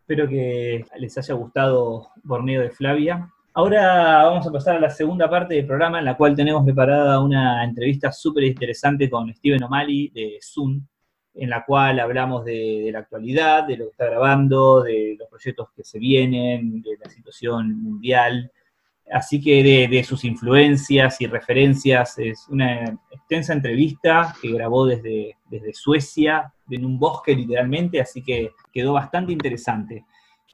Espero que les haya gustado Borneo de Flavia. Ahora vamos a pasar a la segunda parte del programa en la cual tenemos preparada una entrevista súper interesante con Steven O'Malley de Zoom, en la cual hablamos de, la actualidad, de lo que está grabando, de los proyectos que se vienen, de la situación mundial, así que de, sus influencias y referencias. Es una extensa entrevista que grabó desde, desde Suecia, en un bosque literalmente, así que quedó bastante interesante.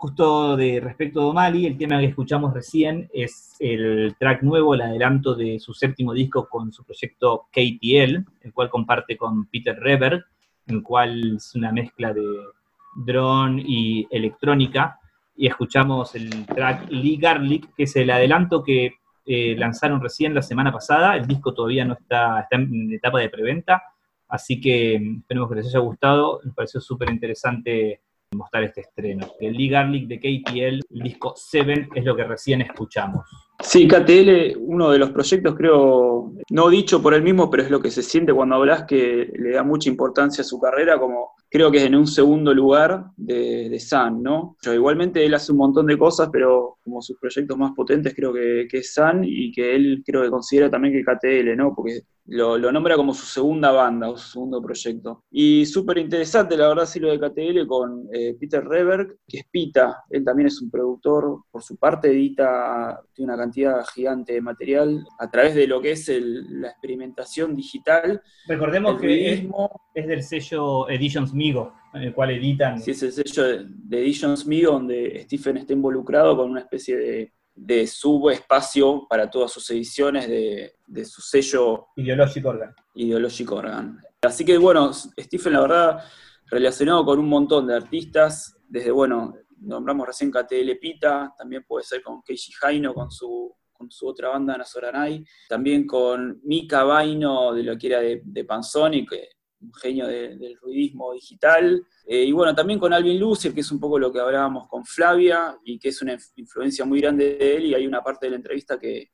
Justo de respecto a O'Malley, el tema que escuchamos recién es el track nuevo, el adelanto de su séptimo disco con su proyecto KTL, el cual comparte con Peter Reberg, el cual es una mezcla de drone y electrónica. Y escuchamos el track Lee Garlic, que es el adelanto que eh, lanzaron recién la semana pasada. El disco todavía no está, está en etapa de preventa, así que esperemos que les haya gustado. Me pareció súper interesante mostrar este estreno. El Lee Garlic de KTL, el disco Seven, es lo que recién escuchamos. Sí, KTL, uno de los proyectos, creo, no dicho por él mismo, pero es lo que se siente cuando hablas que le da mucha importancia a su carrera, como creo que es en un segundo lugar de, Sun, ¿no? Pero igualmente él hace un montón de cosas, pero como sus proyectos más potentes creo que, que es Sun y que él creo que considera también que KTL, ¿no? Porque lo, nombra como su segunda banda o su segundo proyecto. Y súper interesante, la verdad, sí, lo de KTL con eh, Peter Reberg, que es Pita. Él también es un productor, por su parte edita, tiene una cantidad gigante de material a través de lo que es la experimentación digital. Recordemos que es, del sello Editions Migo, en el cual editan. Sí, es el sello de, de Editions Migo, donde Stephen está involucrado con una especie de de subespacio para todas sus ediciones de, su sello Ideologic Organ. Ideologic Organ. Así que bueno, Stephen, la verdad, relacionado con un montón de artistas, desde, bueno, nombramos recién KTL Pita, también puede ser con Keishi Haino, con su, con su otra banda Nazoranai, también con Mika Vaino, de lo que era de, de Panzoni, que un genio del ruidismo digital. Eh, y bueno, también con Alvin Lucier, que es un poco lo que hablábamos con Flavia, y que es una influencia muy grande de él, y hay una parte de la entrevista que,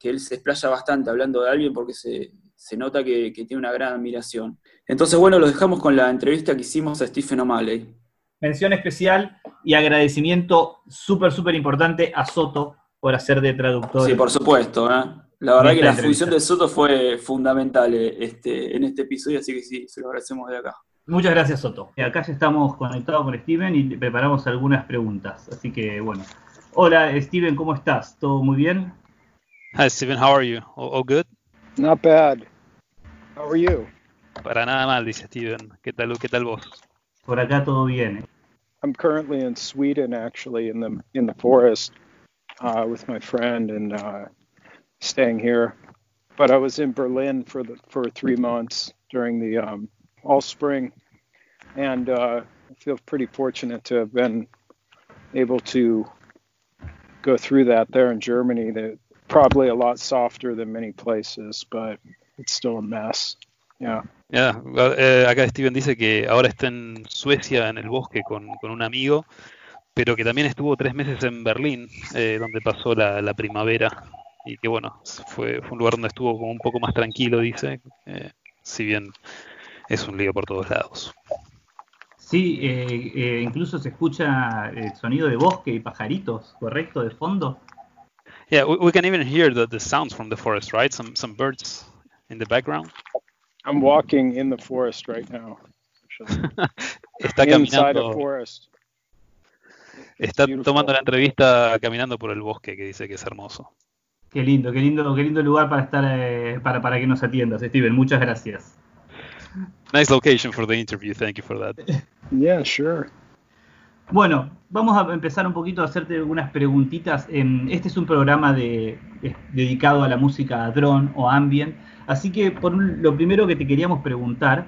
él se explaya bastante hablando de Alvin porque se, nota que, tiene una gran admiración. Entonces, bueno, lo dejamos con la entrevista que hicimos a Stephen O'Malley. Mención especial y agradecimiento súper, súper importante a Soto por hacer de traductor. Sí, por supuesto. ¿eh? La verdad que la función de Soto fue fundamental eh, este, en este episodio, así que sí, se lo agradecemos de acá. Muchas gracias, Soto. Acá ya estamos conectados con Steven y preparamos algunas preguntas. Así que, bueno. Hola, Steven, ¿cómo estás? ¿Todo muy bien? Hi, Steven, how are you? All, good? Not bad. How are you? Para nada mal, dice Steven. ¿Qué tal, qué tal vos? Por acá todo bien. I'm currently in Sweden, actually, in the in the forest uh, with my friend, and uh, staying here. But I was in Berlin for the for three months during the um, all spring, and uh, I feel pretty fortunate to have been able to go through that there in Germany. That probably a lot softer than many places, but it's still a mess. Yeah. Yeah, eh, acá Steven dice que ahora está en Suecia, en el bosque, con, con un amigo, pero que también estuvo tres meses en Berlín, eh, donde pasó la, la primavera y que bueno, fue, fue, un lugar donde estuvo como un poco más tranquilo, dice, eh, si bien es un lío por todos lados. Sí, eh, eh, incluso se escucha el sonido de bosque y pajaritos, ¿correcto? De fondo. Yeah, we, we can even hear the, the sounds from the forest, right? Some, some birds in the background. I'm walking in the forest right now. Está caminando. Está tomando la entrevista caminando por el bosque, que dice que es hermoso. Qué lindo, qué lindo, qué lindo lugar para estar, eh, para, para que nos atiendas, Steven. Muchas gracias. Nice location for the interview. Thank you for that. Yeah, sure. Bueno, vamos a empezar un poquito a hacerte algunas preguntitas. Este es un programa de, dedicado a la música drone o ambient, así que por lo primero que te queríamos preguntar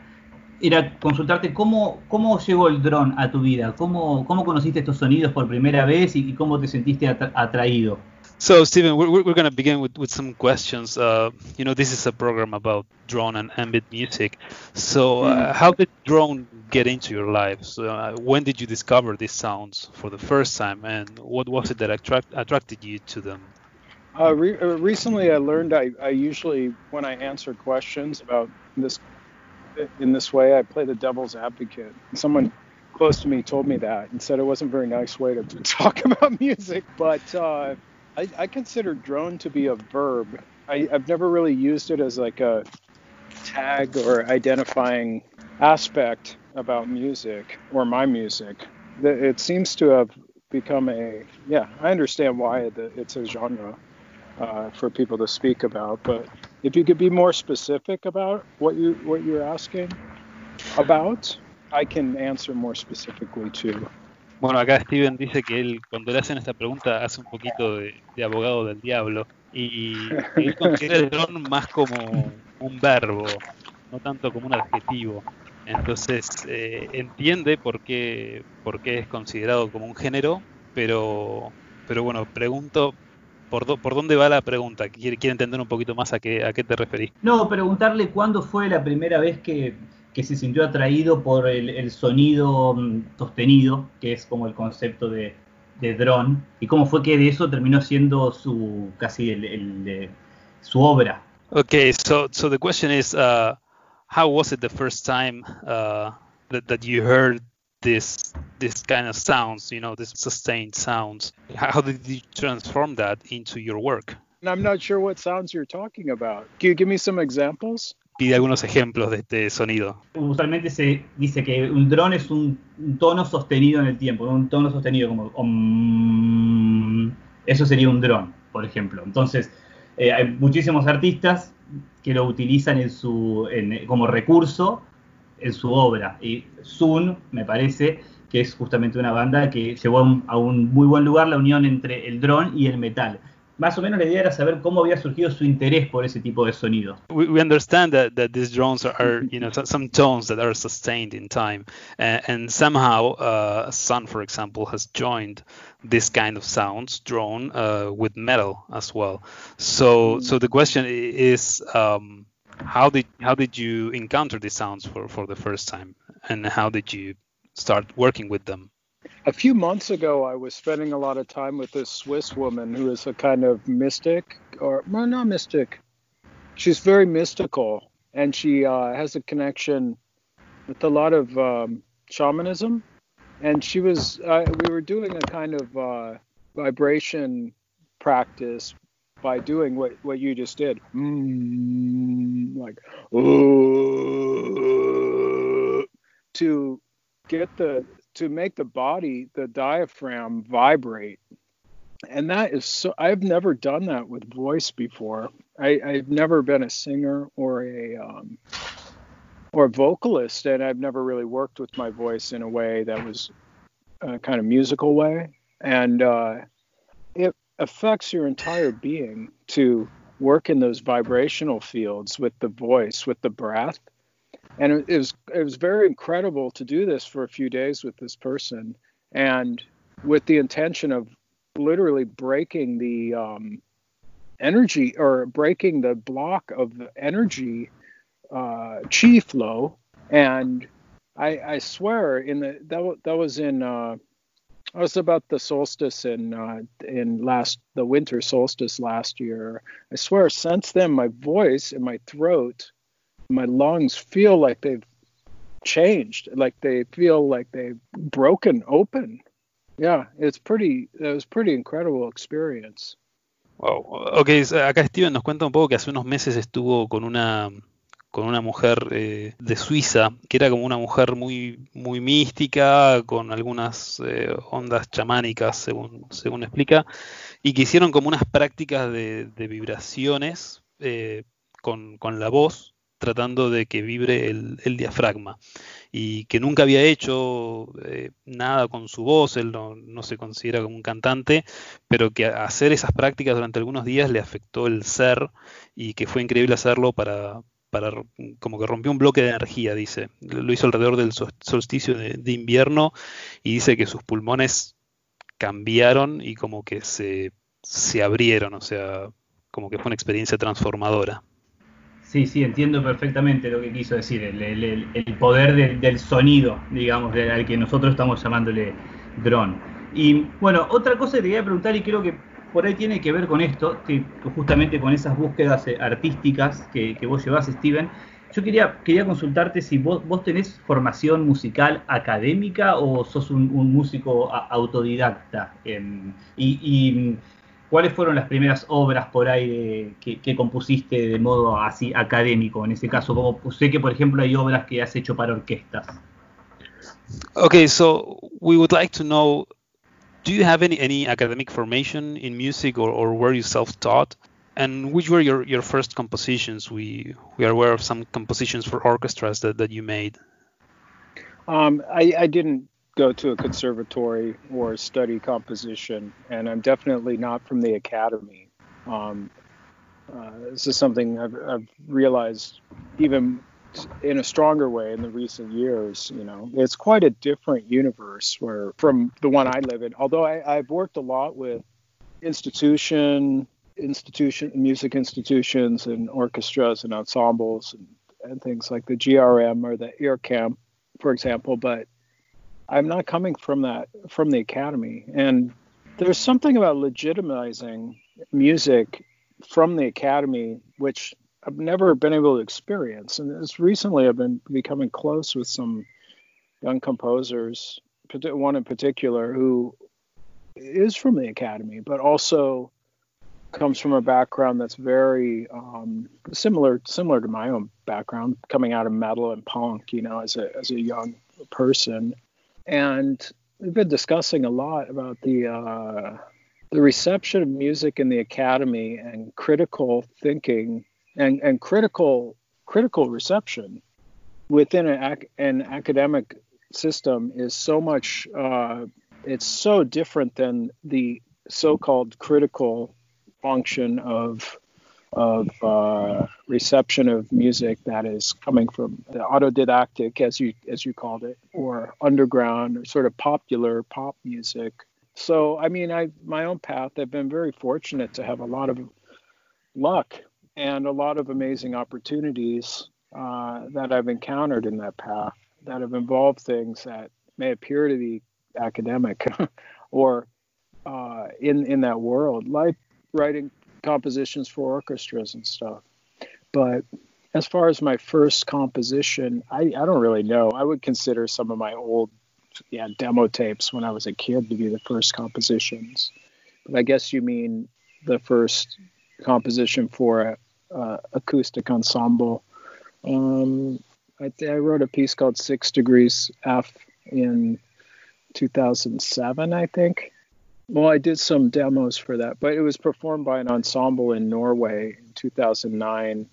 era consultarte cómo, cómo llegó el drone a tu vida, cómo, cómo conociste estos sonidos por primera vez y, cómo te sentiste atraído. So, Stephen, we're, we're going to begin with, with some questions. Uh, you know, this is a program about drone and ambient music. So, uh, mm. how did drone get into your lives? Uh, when did you discover these sounds for the first time, and what was it that attract, attracted you to them? Uh, re- uh, recently, I learned I, I usually, when I answer questions about this in this way, I play the devil's advocate. Someone close to me told me that and said it wasn't a very nice way to talk about music. But uh, I, I, consider drone to be a verb. I, I've never really used it as like a tag or identifying aspect about music or my music. It seems to have become a yeah. I understand why it's a genre uh, for people to speak about, but if you could be more specific about what you what you're asking about, I can answer more specifically too. Bueno, acá Steven dice que él, cuando le hacen esta pregunta, hace un poquito de, abogado del diablo y, él considera el dron más como un verbo, no tanto como un adjetivo. Entonces eh, entiende por qué, por qué es considerado como un género, pero, pero bueno, pregunto por, por dónde va la pregunta. Quiere, quiere entender un poquito más a qué, a qué te referís. No, preguntarle cuándo fue la primera vez que, que se sintió atraído por el, el, sonido mm, sostenido, que es como el concepto de, de drone, y cómo fue que de eso terminó siendo su casi el, el, su obra. Okay, so so the question is, uh, how was it the first time uh, that, that you heard this this kind of sounds, you know, this sustained sounds? How did you transform that into your work? I'm not sure what sounds you're talking about. Can you give me some examples? Pide algunos ejemplos de este sonido. Usualmente se dice que un dron es un, un tono sostenido en el tiempo, un tono sostenido como eso sería un dron, por ejemplo. Entonces, eh, hay muchísimos artistas que lo utilizan en su, en, como recurso en su obra. Y Zoom, me parece, que es justamente una banda que llevó a un, a un muy buen lugar la unión entre el dron y el metal. Más o menos la idea era saber cómo había surgido su interés por ese tipo de sonido. We, we understand that, that these drones are, you know, some tones that are sustained in time, and somehow uh, Sun, for example, has joined this kind of sounds drone uh, with metal as well. So, so the question is, um, how did how did you encounter these sounds for for the first time, and how did you start working with them? A few months ago, I was spending a lot of time with this Swiss woman who is a kind of mystic, or well, not mystic. She's very mystical, and she uh, has a connection with a lot of um, shamanism. And she was, uh, we were doing a kind of uh, vibration practice by doing what, what you just did, mm, like, to get the to make the body, the diaphragm vibrate. And that is so, I've never done that with voice before. I, I've never been a singer or a, um, or a vocalist, and I've never really worked with my voice in a way that was a kind of musical way. And uh, it affects your entire being to work in those vibrational fields with the voice, with the breath and it was it was very incredible to do this for a few days with this person and with the intention of literally breaking the um, energy or breaking the block of the energy uh, chi flow and I, I swear in the that, that was in uh, it was about the solstice in uh, in last the winter solstice last year. I swear since then my voice and my throat my lungs feel like they've changed, like they feel like they've broken open. Yeah, it's pretty. It was pretty incredible experience. Wow. Ok, acá Steven nos cuenta un poco que hace unos meses estuvo con una con una mujer eh, de Suiza, que era como una mujer muy, muy mística, con algunas eh, ondas chamánicas, según, según explica, y que hicieron como unas prácticas de, vibraciones eh, con, la voz tratando de que vibre el, diafragma y que nunca había hecho eh, nada con su voz, él no, se considera como un cantante, pero que hacer esas prácticas durante algunos días le afectó el ser y que fue increíble hacerlo para, para como que rompió un bloque de energía, dice. Lo hizo alrededor del solsticio de, de invierno y dice que sus pulmones cambiaron y como que se, se abrieron, o sea, como que fue una experiencia transformadora. Sí, sí, entiendo perfectamente lo que quiso decir, el, poder del sonido, digamos, al que nosotros estamos llamándole dron. Y bueno, otra cosa que te quería preguntar, y creo que por ahí tiene que ver con esto, que justamente con esas búsquedas eh, artísticas que, vos llevas, Steven, Yo quería, quería consultarte si vos, vos tenés formación musical académica o sos un, músico autodidacta. y, cuáles fueron las primeras obras por ahí que, compusiste de modo así académico? En ese caso, como sé que por ejemplo hay obras que has hecho para orquestas. Okay, so we would like to know do you have any, any academic formation in music or, or were you self-taught? And which were your, your first compositions? We we are aware of some compositions for orchestras that, that you made. Um, I, I didn't go to a conservatory or study composition, and I'm definitely not from the academy. Um, uh, this is something I've, I've, realized even in a stronger way in the recent years. You know, it's quite a different universe where from the one I live in. Although I, I've worked a lot with institution institution, music institutions and orchestras and ensembles and, and things like the GRM or the EarCamp, for example. But I'm not coming from that from the academy, and there's something about legitimizing music from the academy which I've never been able to experience. And as recently, I've been becoming close with some young composers, one in particular who is from the academy, but also comes from a background that's very um, similar similar to my own background, coming out of metal and punk, you know, as a as a young person, and we've been discussing a lot about the uh, the reception of music in the academy and critical thinking and and critical critical reception within an, an academic system is so much uh, it's so different than the so-called critical function of of uh, reception of music that is coming from the autodidactic, as you as you called it, or underground or sort of popular pop music. So, I mean, I my own path. I've been very fortunate to have a lot of luck and a lot of amazing opportunities uh, that I've encountered in that path that have involved things that may appear to be academic or uh, in in that world, like writing compositions for orchestras and stuff. But as far as my first composition, I, I don't really know. I would consider some of my old yeah demo tapes when I was a kid to be the first compositions. But I guess you mean the first composition for a, acoustic ensemble. Um, I, I wrote a piece called Six Degrees F in 2007, I think. Well, I did some demos for that, but it was performed by an ensemble in Norway in 2009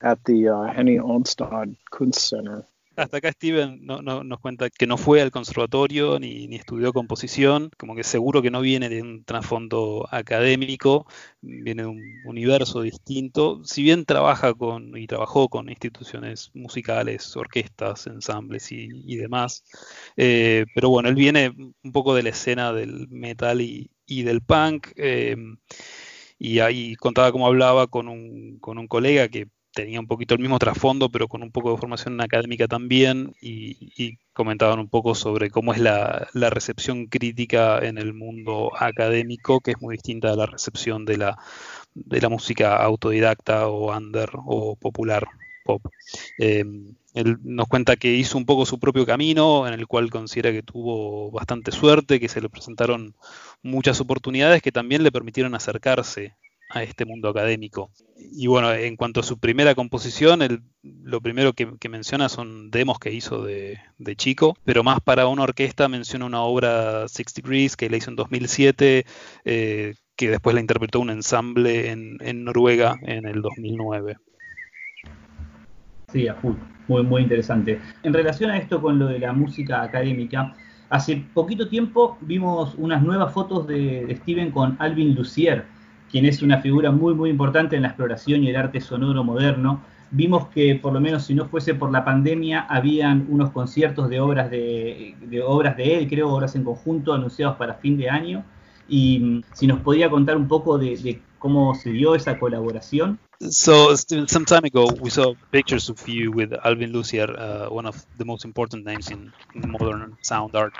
at the uh, Henny Onstad Kunstcenter. Hasta acá Steven no, no, nos cuenta que no fue al conservatorio ni, ni, estudió composición, como que seguro que no viene de un trasfondo académico, viene de un universo distinto. Si bien trabaja con y trabajó con instituciones musicales, orquestas, ensambles y, y demás, eh, pero bueno, él viene un poco de la escena del metal y, y del punk. Eh, y ahí contaba cómo hablaba con un, con un colega que tenía un poquito el mismo trasfondo, pero con un poco de formación académica también, y, comentaban un poco sobre cómo es la, recepción crítica en el mundo académico, que es muy distinta a la recepción de la, de la música autodidacta o under o popular pop. Em, él nos cuenta que hizo un poco su propio camino, en el cual considera que tuvo bastante suerte, que se le presentaron muchas oportunidades que también le permitieron acercarse a este mundo académico. Y bueno, en cuanto a su primera composición, el, lo primero que, menciona son demos que hizo de, chico, pero más para una orquesta menciona una obra Six Degrees que le hizo en 2007, eh, que después la interpretó un ensamble en, en Noruega en el 2009. Sí, Muy, muy interesante. En relación a esto con lo de la música académica, hace poquito tiempo vimos unas nuevas fotos de, de Steven con Alvin Lucier quien es una figura muy, muy importante en la exploración y el arte sonoro moderno. Vimos que, por lo menos si no fuese por la pandemia, habían unos conciertos de obras de, obras de él, creo, obras en conjunto anunciados para fin de año. Y mm, si nos podía contar un poco de, cómo se dio esa colaboración. So, some time ago, we saw pictures of you with Alvin Lucier, uh, one of the most important names in modern sound art.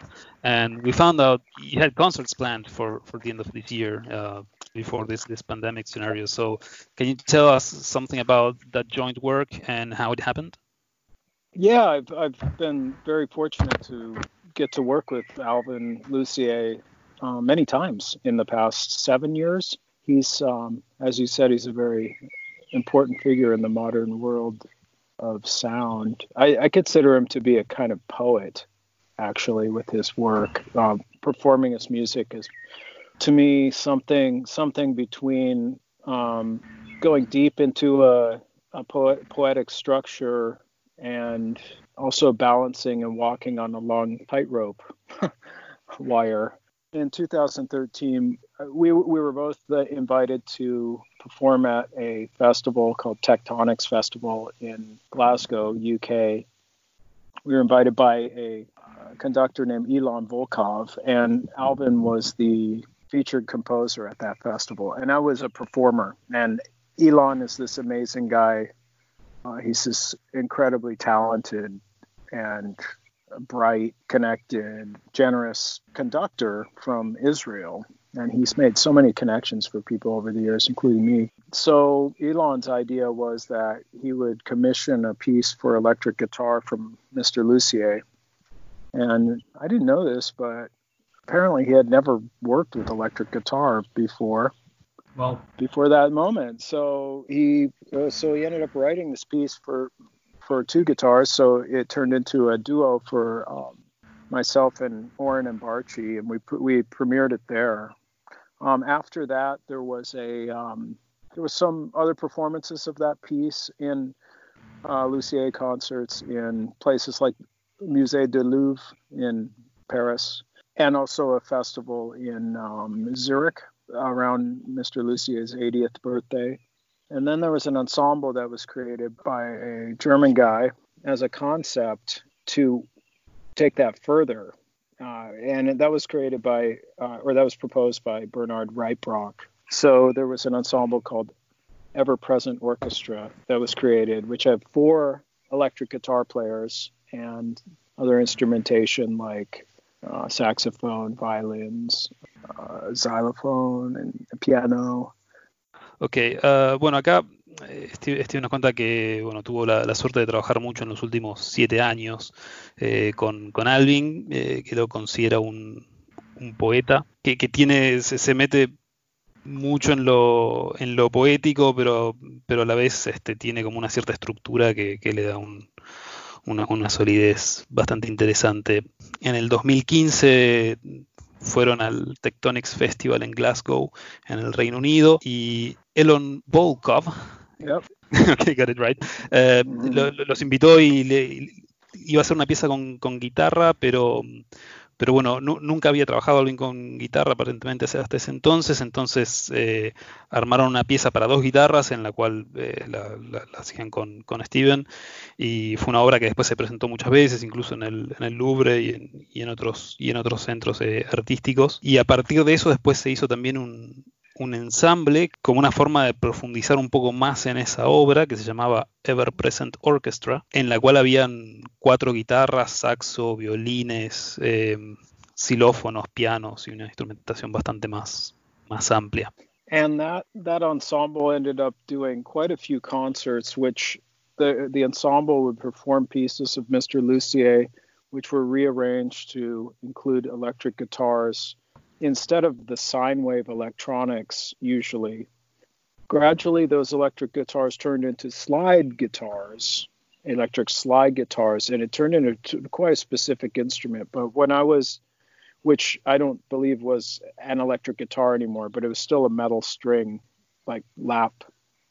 And we found out you had concerts planned for, for the end of this year. Uh, before this this pandemic scenario. So, can you tell us something about that joint work and how it happened? Yeah, I've I've been very fortunate to get to work with Alvin Lucier uh, many times in the past seven years. He's, um, as you said, he's a very important figure in the modern world of sound. I, I consider him to be a kind of poet, actually, with his work. Um, performing his music is, to me, something something between um, going deep into a, a poet, poetic structure and also balancing and walking on a long tightrope wire. In 2013, uh, we, we were both uh, invited to perform at a festival called Tectonics Festival in Glasgow, UK. We were invited by a uh, conductor named Ilan Volkov, and Alvin was the featured composer at that festival. And I was a performer. And Elon is this amazing guy. Uh, he's this incredibly talented and bright, connected, generous conductor from Israel. And he's made so many connections for people over the years, including me. So Elon's idea was that he would commission a piece for electric guitar from Mr. Lucier. And I didn't know this, but apparently he had never worked with electric guitar before. Well, before that moment, so he uh, so he ended up writing this piece for for two guitars, so it turned into a duo for um, myself and Oren and Barchi, and we we premiered it there. Um, after that, there was a um, there was some other performances of that piece in uh, Lucier concerts in places like Musée du Louvre in Paris, and also a festival in um, Zurich around Mr. Lucier's 80th birthday. And then there was an ensemble that was created by a German guy as a concept to take that further. Uh, and that was created by, uh, or that was proposed by Bernard Reitbrock. So there was an ensemble called Ever Present Orchestra that was created, which had four electric guitar players and other instrumentation like uh, saxophone, violins, uh, xylophone, and piano. Ok, uh, bueno, acá eh, Steve, nos cuenta que bueno, tuvo la, suerte de trabajar mucho en los últimos siete años eh, con, Alvin, eh, que lo considera un, poeta, que, tiene, se, mete mucho en lo, en lo poético, pero, pero a la vez este, tiene como una cierta estructura que, le da una, una solidez bastante interesante. En el 2015 fueron al Tectonics Festival en Glasgow, en el Reino Unido, y Elon Volkov, got it right, eh, mm. los invitó y le, iba a hacer una pieza con, con guitarra, pero pero bueno, nunca había trabajado alguien con guitarra aparentemente hasta ese entonces, entonces eh, armaron una pieza para dos guitarras en la cual eh, la, hacían con, Steven y fue una obra que después se presentó muchas veces, incluso en el, en el Louvre y en, otros, y en otros centros eh, artísticos. Y a partir de eso después se hizo también un, un ensamble como una forma de profundizar un poco más en esa obra que se llamaba Ever Present Orchestra, en la cual habían cuatro guitarras, saxo, violines, eh, xilófonos, pianos y una instrumentación bastante más, amplia. And that, that ensemble ended up doing quite a few concerts, which the, the ensemble would perform pieces of Mr. Lucier, which were rearranged to include electric guitars instead of the sine wave electronics usually. Gradually, those electric guitars turned into slide guitars, electric slide guitars, and it turned into quite a specific instrument. But when I was, which I don't believe was an electric guitar anymore, but it was still a metal string, like lap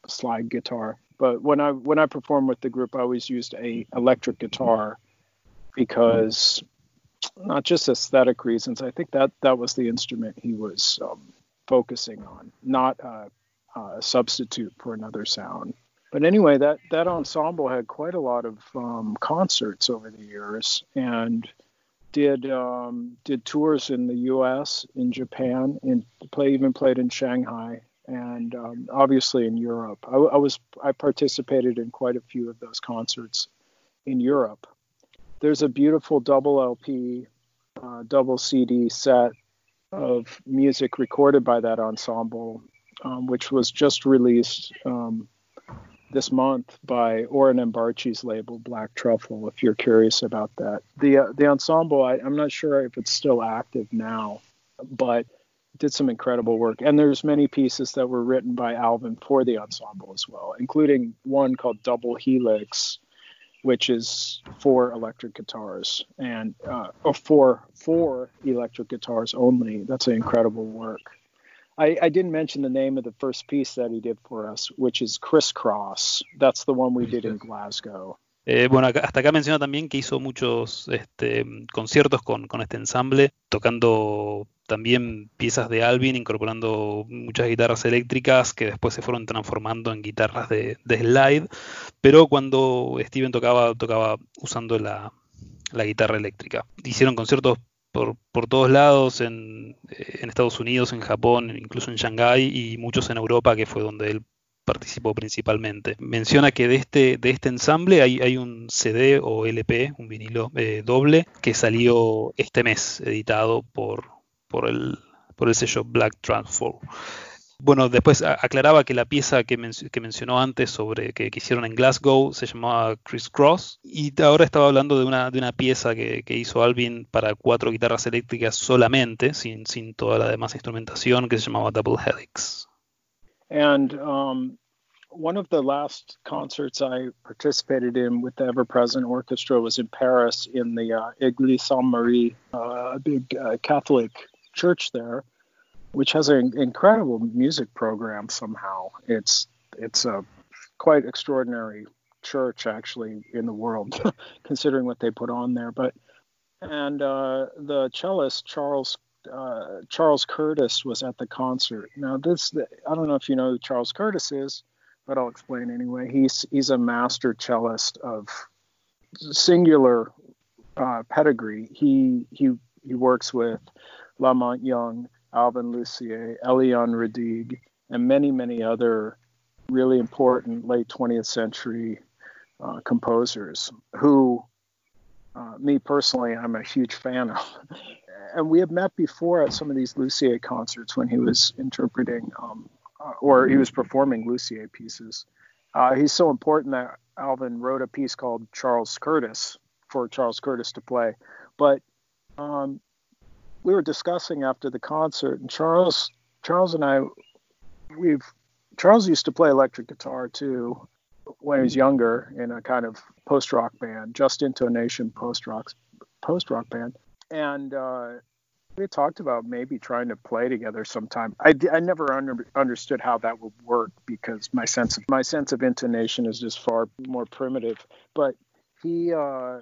slide guitar. But when I when I performed with the group, I always used a electric guitar because not just aesthetic reasons. I think that that was the instrument he was um, focusing on, not a, a, substitute for another sound. But anyway, that that ensemble had quite a lot of um, concerts over the years, and did um, did tours in the U.S., in Japan, and play even played in Shanghai, and um, obviously in Europe. I, I was I participated in quite a few of those concerts in Europe there's a beautiful double LP, uh, double CD set of music recorded by that ensemble um, which was just released um, this month by Oren Ambarchi's label Black Truffle. If you're curious about that, the uh, the ensemble I, I'm not sure if it's still active now, but did some incredible work. And there's many pieces that were written by Alvin for the ensemble as well, including one called Double Helix, which is for electric guitars and uh, or for four electric guitars only. That's an incredible work. I, I, didn't mention the name of the first piece that he did for us, which is Crisscross. That's the one we did in Glasgow. Eh, bueno, hasta acá menciona también que hizo muchos este, conciertos con, con, este ensamble, tocando también piezas de Alvin, incorporando muchas guitarras eléctricas que después se fueron transformando en guitarras de, de slide, pero cuando Steven tocaba, tocaba usando la, la guitarra eléctrica. Hicieron conciertos por, por todos lados, en, en, Estados Unidos, en Japón, incluso en Shanghái y muchos en Europa, que fue donde él participó principalmente. Menciona que de este, de este ensamble hay, hay un CD o LP, un vinilo eh, doble, que salió este mes, editado por, por, el, por el sello Black Transform. Bueno, después aclaraba que la pieza que, men que, mencionó antes sobre que, hicieron en Glasgow se llamaba Criss Cross y ahora estaba hablando de una, de una pieza que, hizo Alvin para cuatro guitarras eléctricas solamente, sin, sin toda la demás instrumentación, que se llamaba Double Helix. And um, one of the last concerts I participated in with the Ever Present Orchestra was in Paris in uh, Église Saint Marie, uh, uh, Catholic church there, which has an incredible music program. Somehow, it's it's a quite extraordinary church actually in the world, considering what they put on there. But and uh, the cellist Charles uh, Charles Curtis was at the concert. Now, this I don't know if you know who Charles Curtis is, but I'll explain anyway. He's he's a master cellist of singular uh, pedigree. He he he works with Lamont Young, Alvin Lucier, Elion Redig, and many many other really important late 20th century uh, composers who uh, me personally, I'm a huge fan of and we have met before at some of these Lucier concerts when he was interpreting um, uh, or he was performing Lucier pieces. Uh, he's so important that Alvin wrote a piece called Charles Curtis for Charles Curtis to play. But um, we were discussing after the concert, and Charles, Charles and I, we've Charles used to play electric guitar too when he was younger in a kind of post rock band, Just Intonation post rock post rock band and uh, we talked about maybe trying to play together sometime. I, I never under, understood how that would work because my sense of my sense of intonation is just far more primitive. But he, uh,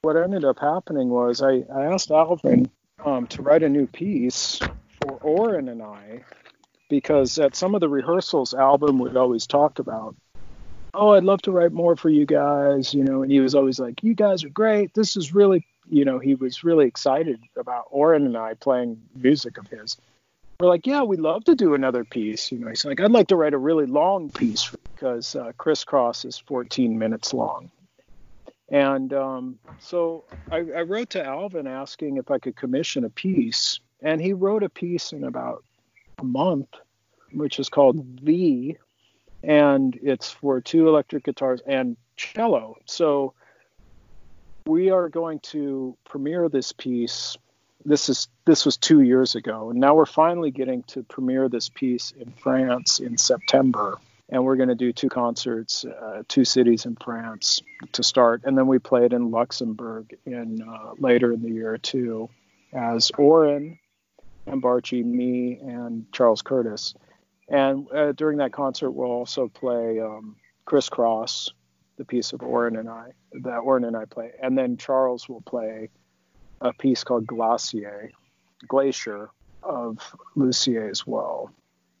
what ended up happening was I, I asked Alvin um, to write a new piece for Oren and I because at some of the rehearsals, Alvin would always talk about oh, I'd love to write more for you guys, you know, and he was always like, you guys are great. This is really you know, he was really excited about Oren and I playing music of his. We're like, yeah, we'd love to do another piece. You know, he's like, I'd like to write a really long piece because uh, Crisscross is 14 minutes long. And um, so I, I wrote to Alvin asking if I could commission a piece, and he wrote a piece in about a month, which is called V, and it's for two electric guitars and cello. So we are going to premiere this piece. This is this was two years ago, and now we're finally getting to premiere this piece in France in September. And we're going to do two concerts, uh, two cities in France to start, and then we played in Luxembourg in uh, later in the year too, as Oren and Barchi, me, and Charles Curtis. And uh, during that concert, we'll also play um, Crisscross, the piece of Oren and I that Oren and I play, and then Charles will play a piece called Glacier, Glacier of Lucier as well.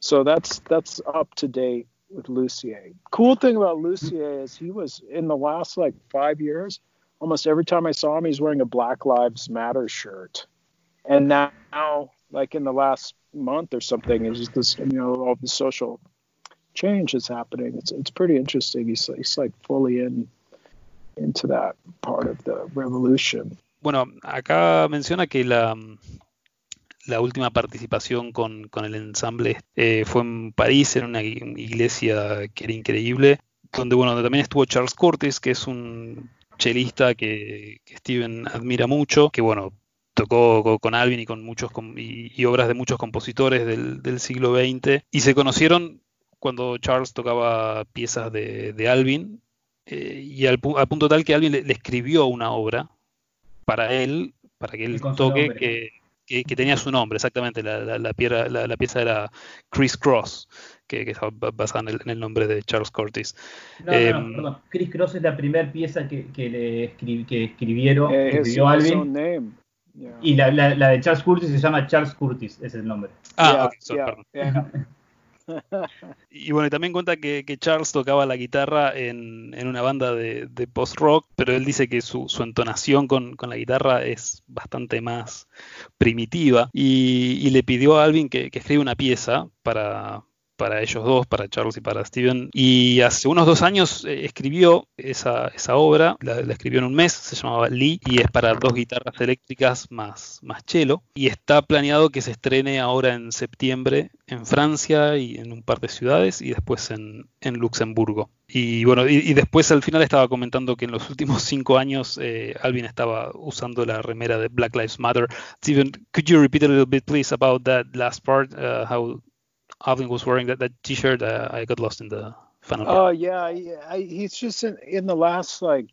So that's that's up to date with Lucier. Cool thing about Lucier is he was in the last like five years. Almost every time I saw him, he's wearing a Black Lives Matter shirt, and now, like in the last month or something, is this you know all the social change is happening. It's it's pretty interesting. He's he's like fully in into that part of the revolution. Bueno, acá menciona que la la última participación con, el ensamble eh, fue en París, en una iglesia que era increíble, donde bueno, también estuvo Charles Curtis, que es un chelista que, Steven admira mucho, que bueno, tocó con Alvin y con muchos y, obras de muchos compositores del, siglo XX y se conocieron cuando Charles tocaba piezas de, Alvin eh, y al, punto tal que Alvin le, escribió una obra para él, para que él toque, que, que, tenía su nombre, exactamente, la, la, pieza era Chris Cross, que, estaba basada en el, nombre de Charles Curtis. No, no, em, perdón, Chris Cross es la primera pieza que, le que escribieron, eh, escribió Alvin. Y la, de Charles Curtis se llama Charles Curtis, ese es el nombre. Ah, perdón. y bueno, también cuenta que, Charles tocaba la guitarra en, una banda de, post-rock, pero él dice que su, entonación con, la guitarra es bastante más primitiva. Y, le pidió a Alvin que, que escriba una pieza para, para ellos dos, para Charles y para Steven. Y hace unos dos años eh, escribió esa, esa obra, la, escribió en un mes, se llamaba Lee, y es para dos guitarras eléctricas más, más cello. Y está planeado que se estrene ahora en septiembre en Francia y en un par de ciudades, y después en, en Luxemburgo. Y bueno, y, después al final estaba comentando que en los últimos cinco años eh, Alvin estaba usando la remera de Black Lives Matter. Steven, could you repeat a little bit, please, about that last part? Uh, how Alvin was wearing that, that T-shirt. Uh, I got lost in the final. Oh yeah, I, he's just in, in the last like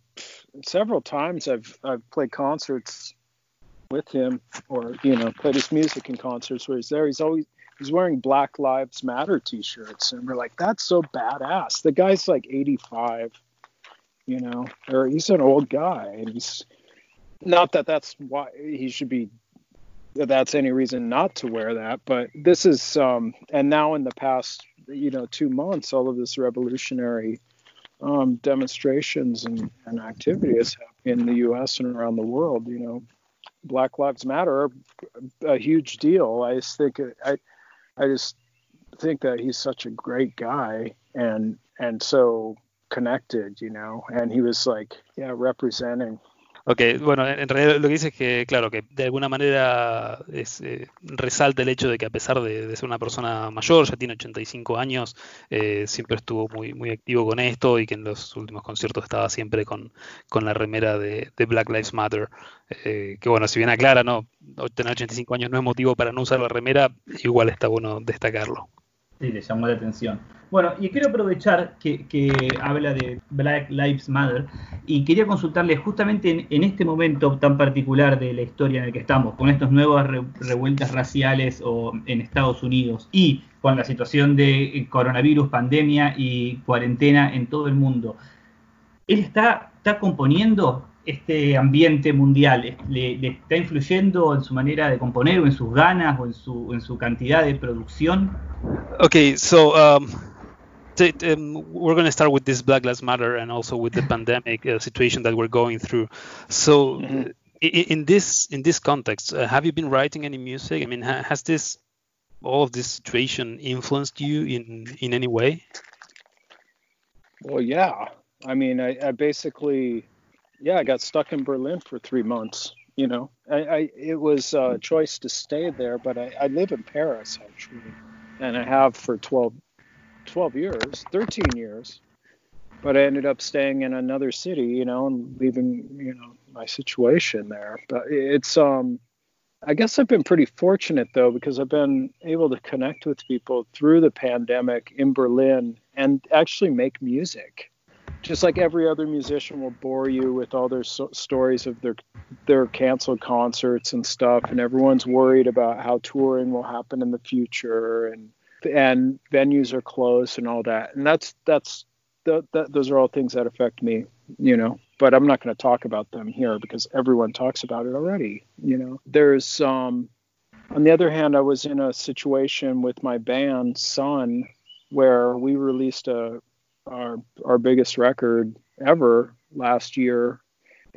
several times I've I've played concerts with him or you know played his music in concerts where he's there. He's always he's wearing Black Lives Matter T-shirts, and we're like, that's so badass. The guy's like 85, you know, or he's an old guy, and he's not that that's why he should be that's any reason not to wear that. But this is, um, and now in the past, you know, two months, all of this revolutionary um, demonstrations and, and activity has happened in the U.S. and around the world. You know, Black Lives Matter a huge deal. I just think I, I just think that he's such a great guy and and so connected, you know. And he was like, yeah, representing Ok, bueno, en realidad lo que dice es que, claro, que de alguna manera es, eh, resalta el hecho de que a pesar de, ser una persona mayor, ya tiene 85 años, eh, siempre estuvo muy, muy activo con esto y que en los últimos conciertos estaba siempre con, con la remera de, Black Lives Matter. Eh, que bueno, si bien aclara, no, tener 85 años no es motivo para no usar la remera, igual está bueno destacarlo. Sí, le llamó la atención. Bueno, y quiero aprovechar que, habla de Black Lives Matter y quería consultarle justamente en, este momento tan particular de la historia en el que estamos, con estas nuevas revueltas raciales o en Estados Unidos y con la situación de coronavirus, pandemia y cuarentena en todo el mundo. ¿Él está, está componiendo este ambiente mundial? ¿Le, está influyendo en su manera de componer o en sus ganas o en su, en su cantidad de producción? Okay, so um, um, we're going to start with this Black Lives Matter and also with the pandemic uh, situation that we're going through. So, mm-hmm. in, in, this in this context, uh, have you been writing any music? I mean, ha- has this all of this situation influenced you in in any way? Well, yeah. I mean, I, I basically, yeah, I got stuck in Berlin for three months. You know, I, I it was a choice to stay there, but I, I live in Paris actually and I have for 12, 12 years, 13 years. But I ended up staying in another city, you know, and leaving, you know, my situation there. But it's, um, I guess I've been pretty fortunate though, because I've been able to connect with people through the pandemic in Berlin and actually make music. Just like every other musician will bore you with all their so- stories of their their canceled concerts and stuff, and everyone's worried about how touring will happen in the future, and and venues are closed and all that. And that's that's the, the, those are all things that affect me, you know. But I'm not going to talk about them here because everyone talks about it already. You know, there's um, on the other hand, I was in a situation with my band Sun where we released a our our biggest record ever last year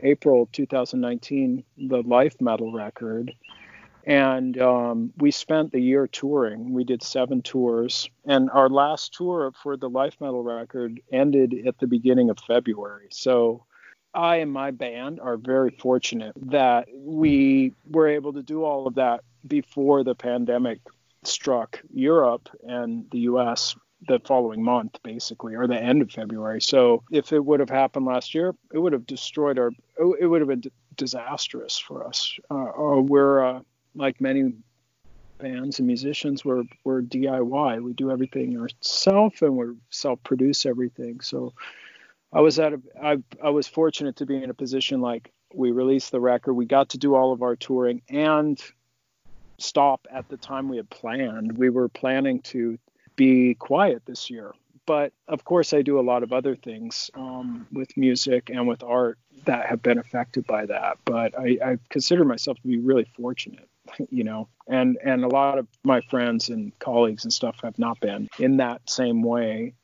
April 2019, the Life Metal record. And um, we spent the year touring. We did seven tours. And our last tour for the Life Metal record ended at the beginning of February. So I and my band are very fortunate that we were able to do all of that before the pandemic struck Europe and the US the following month, basically, or the end of February. So if it would have happened last year, it would have destroyed our, it would have been disastrous for us. Uh, we're, uh, like many bands and musicians, we're, we're DIY. We do everything ourselves and we self produce everything. So I was at a, I, I was fortunate to be in a position like we released the record, we got to do all of our touring and stop at the time we had planned. We were planning to be quiet this year. But of course, I do a lot of other things um, with music and with art that have been affected by that. But I, I consider myself to be really fortunate, you know, and and a lot of my friends and colleagues and stuff have not been in that same way.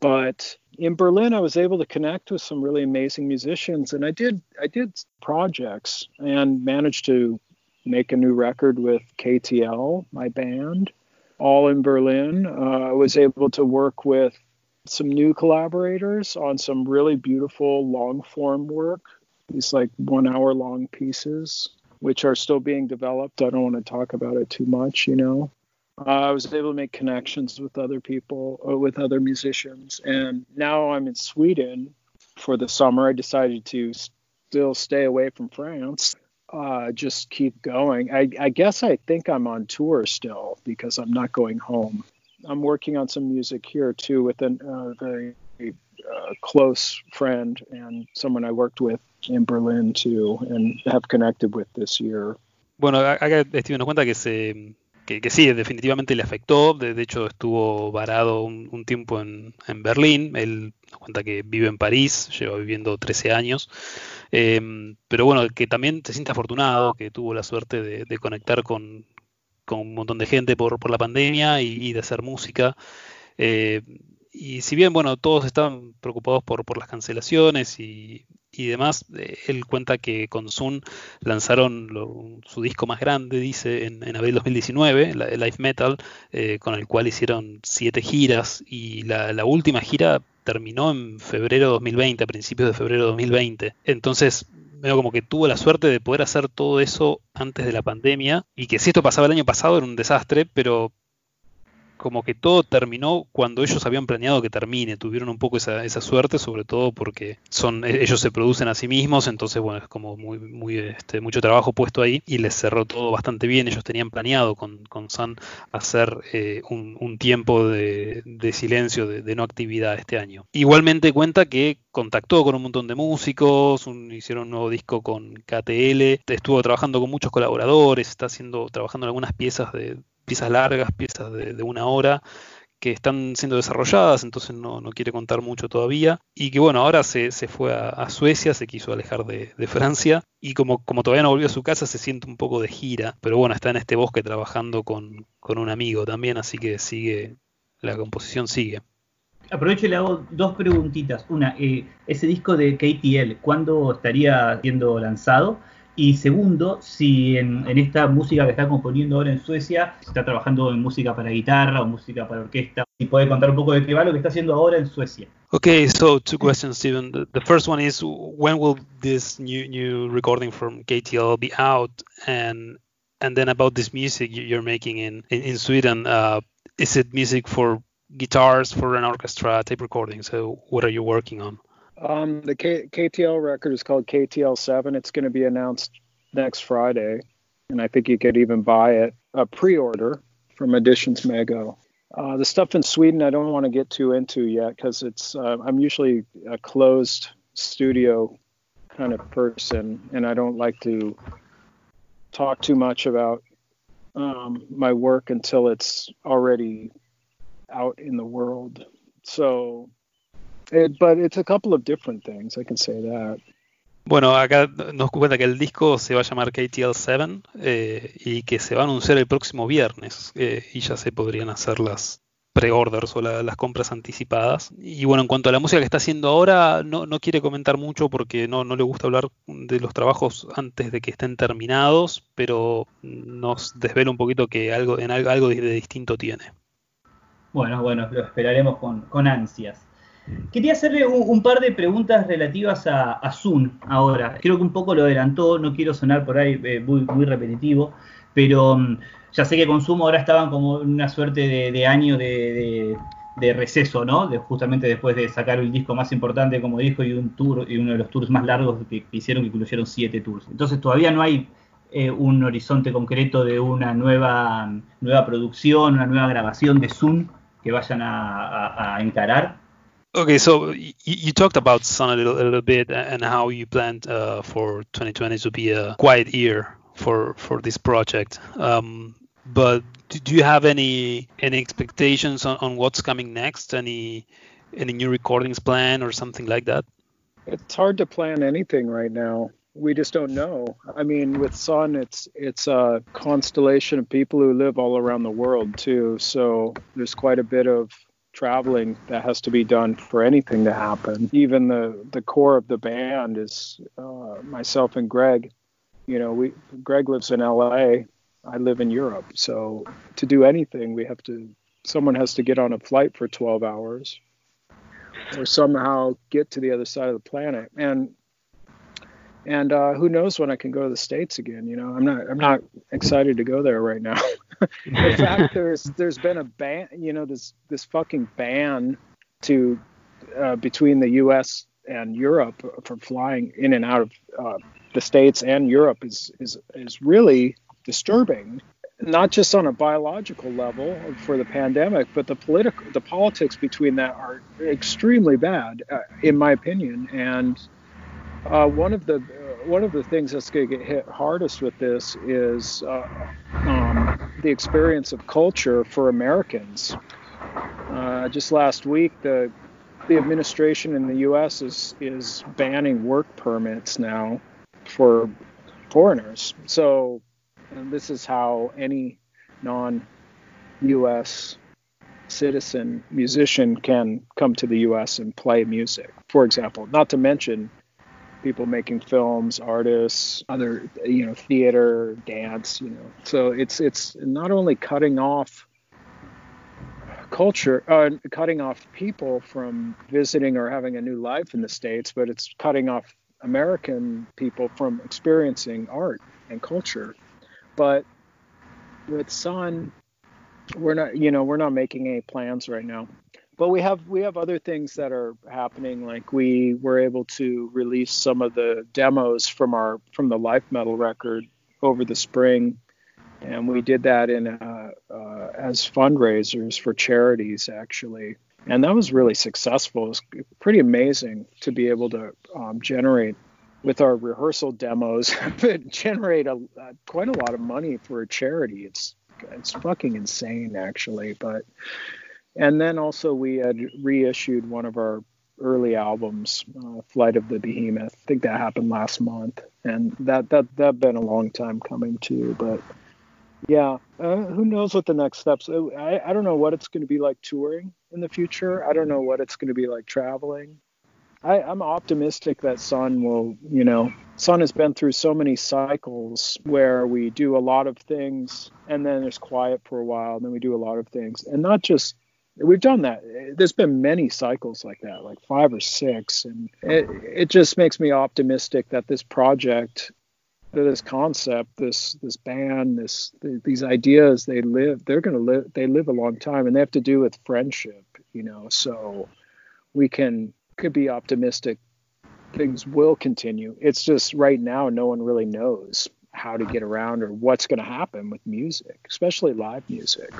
But in Berlin, I was able to connect with some really amazing musicians, and I did I did projects and managed to make a new record with KTL, my band, all in Berlin. Uh, I was able to work with some new collaborators on some really beautiful long form work, these like one hour long pieces, which are still being developed. I don't want to talk about it too much, you know. Uh, I was able to make connections with other people, uh, with other musicians. And now I'm in Sweden for the summer. I decided to still stay away from France uh, just keep going. I, I guess I think I'm on tour still because I'm not going home. I'm working on some music here too with a uh, very uh, close friend and someone I worked with in Berlin too and have connected with this year. Bueno, acá estoy dando cuenta que se que, que, sí, definitivamente le afectó. De, de hecho, estuvo varado un, un tiempo en, en, Berlín. Él nos cuenta que vive en París, lleva viviendo 13 años. Eh, pero bueno, que también se siente afortunado, que tuvo la suerte de, conectar con, con, un montón de gente por, por la pandemia y, de hacer música. Eh, y si bien, bueno, todos estaban preocupados por, por las cancelaciones y, y demás, eh, él cuenta que con Zoom lanzaron su disco más grande, dice, en, en abril 2019, la, Life Metal, eh, con el cual hicieron siete giras y la, última gira terminó en febrero 2020, a principios de febrero 2020. Entonces, veo como que tuvo la suerte de poder hacer todo eso antes de la pandemia y que si esto pasaba el año pasado era un desastre, pero como que todo terminó cuando ellos habían planeado que termine. Tuvieron un poco esa, esa suerte, sobre todo porque son e, ellos se producen a sí mismos, entonces bueno, es como muy, muy este, mucho trabajo puesto ahí y les cerró todo bastante bien. Ellos tenían planeado con, con San hacer eh, un, tiempo de, silencio, de, no actividad este año. Igualmente cuenta que contactó con un montón de músicos, hicieron un nuevo disco con KTL, estuvo trabajando con muchos colaboradores, está haciendo, trabajando en algunas piezas de, piezas largas, piezas de, una hora, que están siendo desarrolladas, entonces no, no, quiere contar mucho todavía. Y que bueno, ahora se, se fue a, Suecia, se quiso alejar de, de, Francia, y como, como todavía no volvió a su casa, se siente un poco de gira, pero bueno, está en este bosque trabajando con, con un amigo también, así que sigue, la composición sigue. Aprovecho y le hago dos preguntitas. Una, eh, ese disco de KTL, ¿cuándo estaría siendo lanzado? Y segundo, si en, en, esta música que está componiendo ahora en Suecia, está trabajando en música para guitarra o música para orquesta, y puede contar un poco de qué va lo que está haciendo ahora en Suecia. Okay, so two questions, Steven. The, the first one is when will this new new recording from KTL be out, and and then about this music you're making in in, in Sweden, uh, is it music for guitars for an orchestra type recording? So what are you working on? Um, the K- KTL record is called KTL Seven. It's going to be announced next Friday, and I think you could even buy it a pre-order from Editions Mego. Uh, the stuff in Sweden, I don't want to get too into yet because it's uh, I'm usually a closed studio kind of person, and I don't like to talk too much about um, my work until it's already out in the world. So It, but it's a couple of different things, I can say that. Bueno, acá nos cuenta que el disco se va a llamar KTL 7 eh, y que se va a anunciar el próximo viernes eh, y ya se podrían hacer las pre-orders o la, las compras anticipadas. Y bueno, en cuanto a la música que está haciendo ahora, no, no quiere comentar mucho porque no, no, le gusta hablar de los trabajos antes de que estén terminados, pero nos desvela un poquito que algo, en algo, algo de, de distinto tiene. Bueno, bueno, lo esperaremos con, con ansias. Quería hacerle un, par de preguntas relativas a, a Zoom ahora. Creo que un poco lo adelantó, no quiero sonar por ahí eh, muy, muy repetitivo, pero mm, ya sé que Consumo ahora estaban como en una suerte de, año de, receso, ¿no? Justamente después de sacar el disco más importante, como dijo, y un tour, y uno de los tours más largos que, hicieron, que incluyeron siete tours. Entonces todavía no hay eh, un horizonte concreto de una nueva, nueva producción, una nueva grabación de Zoom que vayan a, a, encarar. Okay, so you, talked about Sun a little, a little bit and how you planned uh, for 2020 to be a quiet year for for this project. Um, but do you have any any expectations on, on what's coming next? Any any new recordings plan or something like that? It's hard to plan anything right now. We just don't know. I mean, with Sun, it's it's a constellation of people who live all around the world too. So there's quite a bit of traveling that has to be done for anything to happen. Even the the core of the band is uh, myself and Greg. You know, we Greg lives in L.A. I live in Europe. So to do anything, we have to, someone has to get on a flight for 12 hours or somehow get to the other side of the planet. And, and uh, who knows when I can go to the States again, you know, I'm not, I'm not excited to go there right now. in fact, there's, there's been a ban, you know, this, this fucking ban to, uh, between the U.S. and Europe for flying in and out of uh, the states and Europe is is is really disturbing, not just on a biological level for the pandemic, but the political, the politics between that are extremely bad, uh, in my opinion. And uh, one of the uh, one of the things that's going to get hit hardest with this is uh, um, the experience of culture for Americans. Uh, just last week, the the administration in the U.S. is is banning work permits now for foreigners. So this is how any non US citizen musician can come to the US and play music, for example. Not to mention people making films, artists, other you know, theater, dance, you know. So it's it's not only cutting off culture, uh, cutting off people from visiting or having a new life in the states, but it's cutting off American people from experiencing art and culture but with Sun, we're not, you know, we're not making any plans right now. But we have we have other things that are happening. Like we were able to release some of the demos from our from the Life Metal record over the spring, and we did that in uh, uh, as fundraisers for charities actually. And that was really successful. It was pretty amazing to be able to um, generate with our rehearsal demos generate a, uh, quite a lot of money for a charity. It's it's fucking insane actually, but and then also we had reissued one of our early albums, uh, Flight of the Behemoth. I think that happened last month, and that that that been a long time coming too. But yeah, uh, who knows what the next steps? Uh, I I don't know what it's going to be like touring in the future. I don't know what it's going to be like traveling. I, I'm optimistic that Sun will, you know, Sun has been through so many cycles where we do a lot of things and then there's quiet for a while, and then we do a lot of things. And not just we've done that. There's been many cycles like that, like five or six. And it, it just makes me optimistic that this project this concept, this this band, this these ideas, they live. They're going to live. They live a long time, and they have to do with friendship, you know. So we can could be optimistic things will continue. It's just right now no one really knows how to get around or what's going to happen with music, especially live music.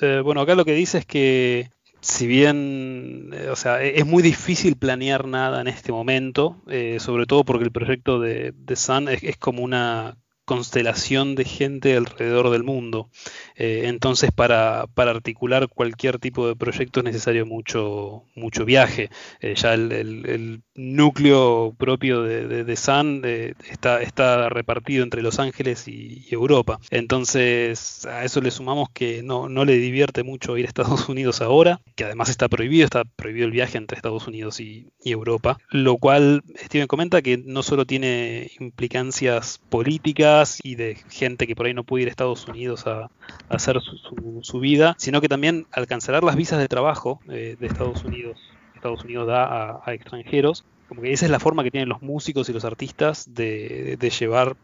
Eh, bueno, acá lo que dice es que si bien, eh, o sea, e-, es muy difícil planear nada en este momento, eh, sobre todo porque el proyecto de, de Sun es, como una constelación de gente alrededor del mundo. Eh, entonces, para, articular cualquier tipo de proyecto es necesario mucho, mucho viaje. Eh, ya el, núcleo propio de, de, Sun eh, está, está repartido entre Los Ángeles y, Europa. Entonces, a eso le sumamos que no, no le divierte mucho ir a Estados Unidos ahora, que además está prohibido, está prohibido el viaje entre Estados Unidos y, Europa, lo cual Steven comenta que no solo tiene implicancias políticas y de gente que por ahí no puede ir a Estados Unidos a, hacer su, vida, sino que también al cancelar las visas de trabajo eh, de Estados Unidos, Estados Unidos da a, extranjeros, como que esa es la forma que tienen los músicos y los artistas de, llevar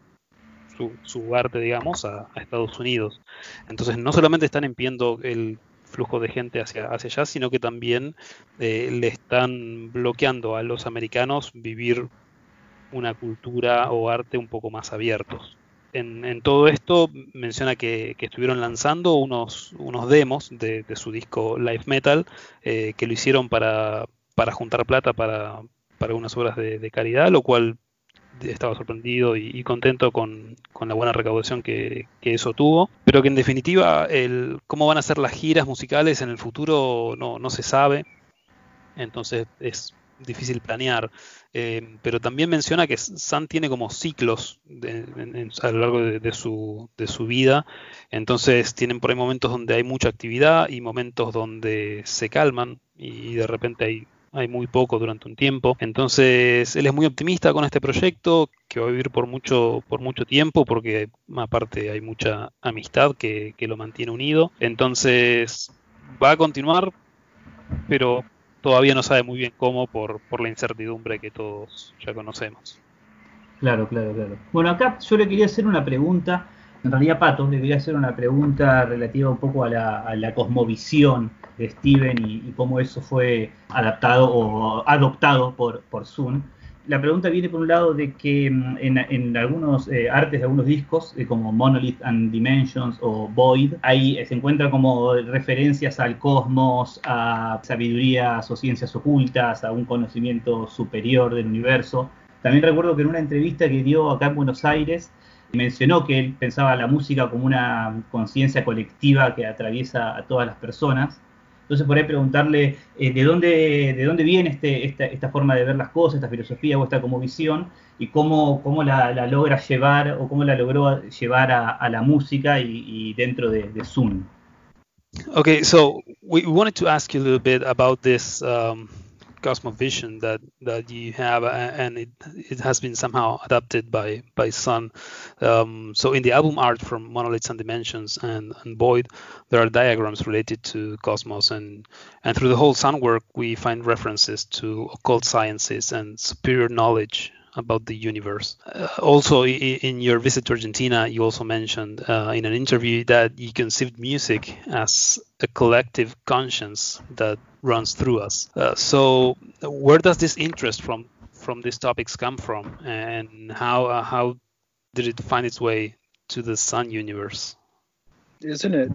su, arte, digamos, a, Estados Unidos. Entonces, no solamente están impidiendo el flujo de gente hacia, hacia allá, sino que también eh, le están bloqueando a los americanos vivir una cultura o arte un poco más abiertos. En, todo esto menciona que, estuvieron lanzando unos, unos demos de, su disco Live Metal eh, que lo hicieron para, para juntar plata para, para unas obras de, caridad, lo cual estaba sorprendido y, contento con, la buena recaudación que, eso tuvo, pero que en definitiva el, cómo van a ser las giras musicales en el futuro no, no se sabe, entonces es difícil planear, eh, pero también menciona que San tiene como ciclos a lo largo de, su, de su vida, entonces tienen por ahí momentos donde hay mucha actividad y momentos donde se calman y de repente hay hay muy poco durante un tiempo. Entonces, él es muy optimista con este proyecto, que va a vivir por mucho, por mucho tiempo, porque aparte hay mucha amistad que, lo mantiene unido. Entonces, va a continuar, pero todavía no sabe muy bien cómo por, por la incertidumbre que todos ya conocemos. Claro, claro, claro. Bueno, acá yo le quería hacer una pregunta. En realidad, Pato, le quería hacer una pregunta relativa un poco a la, a la cosmovisión de Steven y, cómo eso fue adaptado o adoptado por, por Zoom. La pregunta viene por un lado de que mm, en, algunos eh, artes de algunos discos, eh, como Monolith and Dimensions o Void, ahí eh, se encuentran como referencias al cosmos, a sabidurías o ciencias ocultas, a un conocimiento superior del universo. También recuerdo que en una entrevista que dio acá en Buenos Aires, mencionó que él pensaba la música como una conciencia colectiva que atraviesa a todas las personas entonces, por ahí preguntarle eh, de, dónde, de dónde viene este, esta, esta, forma de ver las cosas, esta filosofía o esta como visión, y cómo, cómo la, logra llevar o cómo la logró llevar a, la música y, dentro de, de, Zoom. So we wanted to ask you a little bit about this. Um... cosmovision that that you have, and it it has been somehow adapted by by Sun. Um, so in the album art from Monoliths and Dimensions and, and Void, there are diagrams related to cosmos, and and through the whole Sun work, we find references to occult sciences and superior knowledge about the universe. Uh, also, in your visit to Argentina, you also mentioned uh, in an interview that you conceived music as a collective conscience that runs through us. Uh, so, where does this interest from from these topics come from, and how uh, how did it find its way to the Sun universe? Isn't it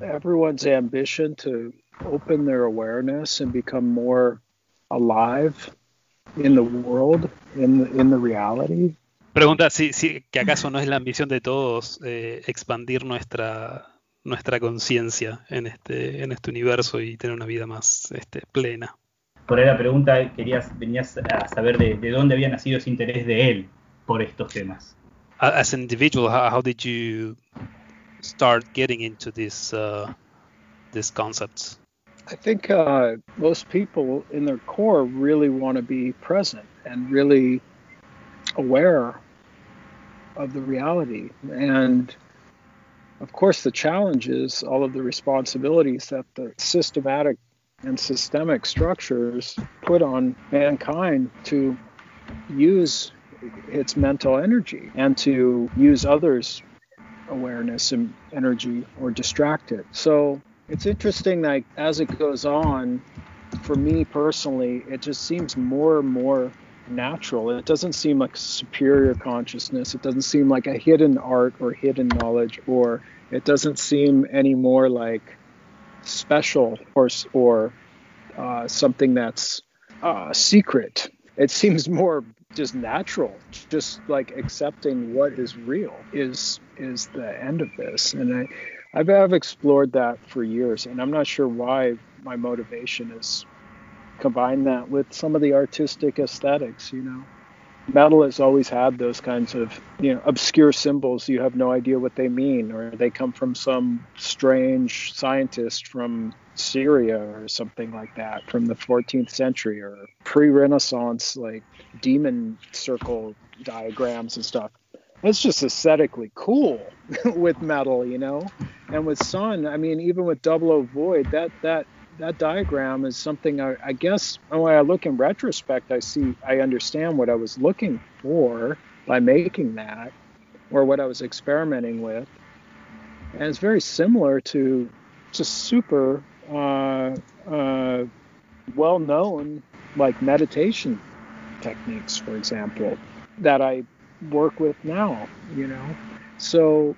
everyone's ambition to open their awareness and become more alive in the world, in the, in the reality? Pregunta si, si que acaso no es la ambición de todos eh, expandir nuestra nuestra conciencia en este en este universo y tener una vida más este, plena. Por ahí la pregunta querías venías a saber de, de dónde había nacido ese interés de él por estos temas. As an individual, how, how did you start getting into these uh, these concepts? I think uh, most people in their core really want to be present and really aware of the reality. And of course, the challenge is all of the responsibilities that the systematic and systemic structures put on mankind to use its mental energy and to use others' awareness and energy or distract it. So it's interesting that as it goes on, for me personally, it just seems more and more natural. It doesn't seem like superior consciousness. It doesn't seem like a hidden art or hidden knowledge, or it doesn't seem any more like special or or uh, something that's uh, secret. It seems more just natural. Just like accepting what is real is is the end of this, and I I've, I've explored that for years, and I'm not sure why my motivation is combine that with some of the artistic aesthetics. You know, metal has always had those kinds of you know obscure symbols. You have no idea what they mean, or they come from some strange scientist from Syria or something like that from the 14th century, or pre-Renaissance like demon circle diagrams and stuff it's just aesthetically cool with metal, you know. And with Sun, I mean, even with Double O Void, that that that diagram is something I, I guess when I look in retrospect, I see I understand what I was looking for by making that. or what I was experimenting with. And it's very similar to just super uh, uh, well known, like meditation techniques, for example, that I work with now, you know. So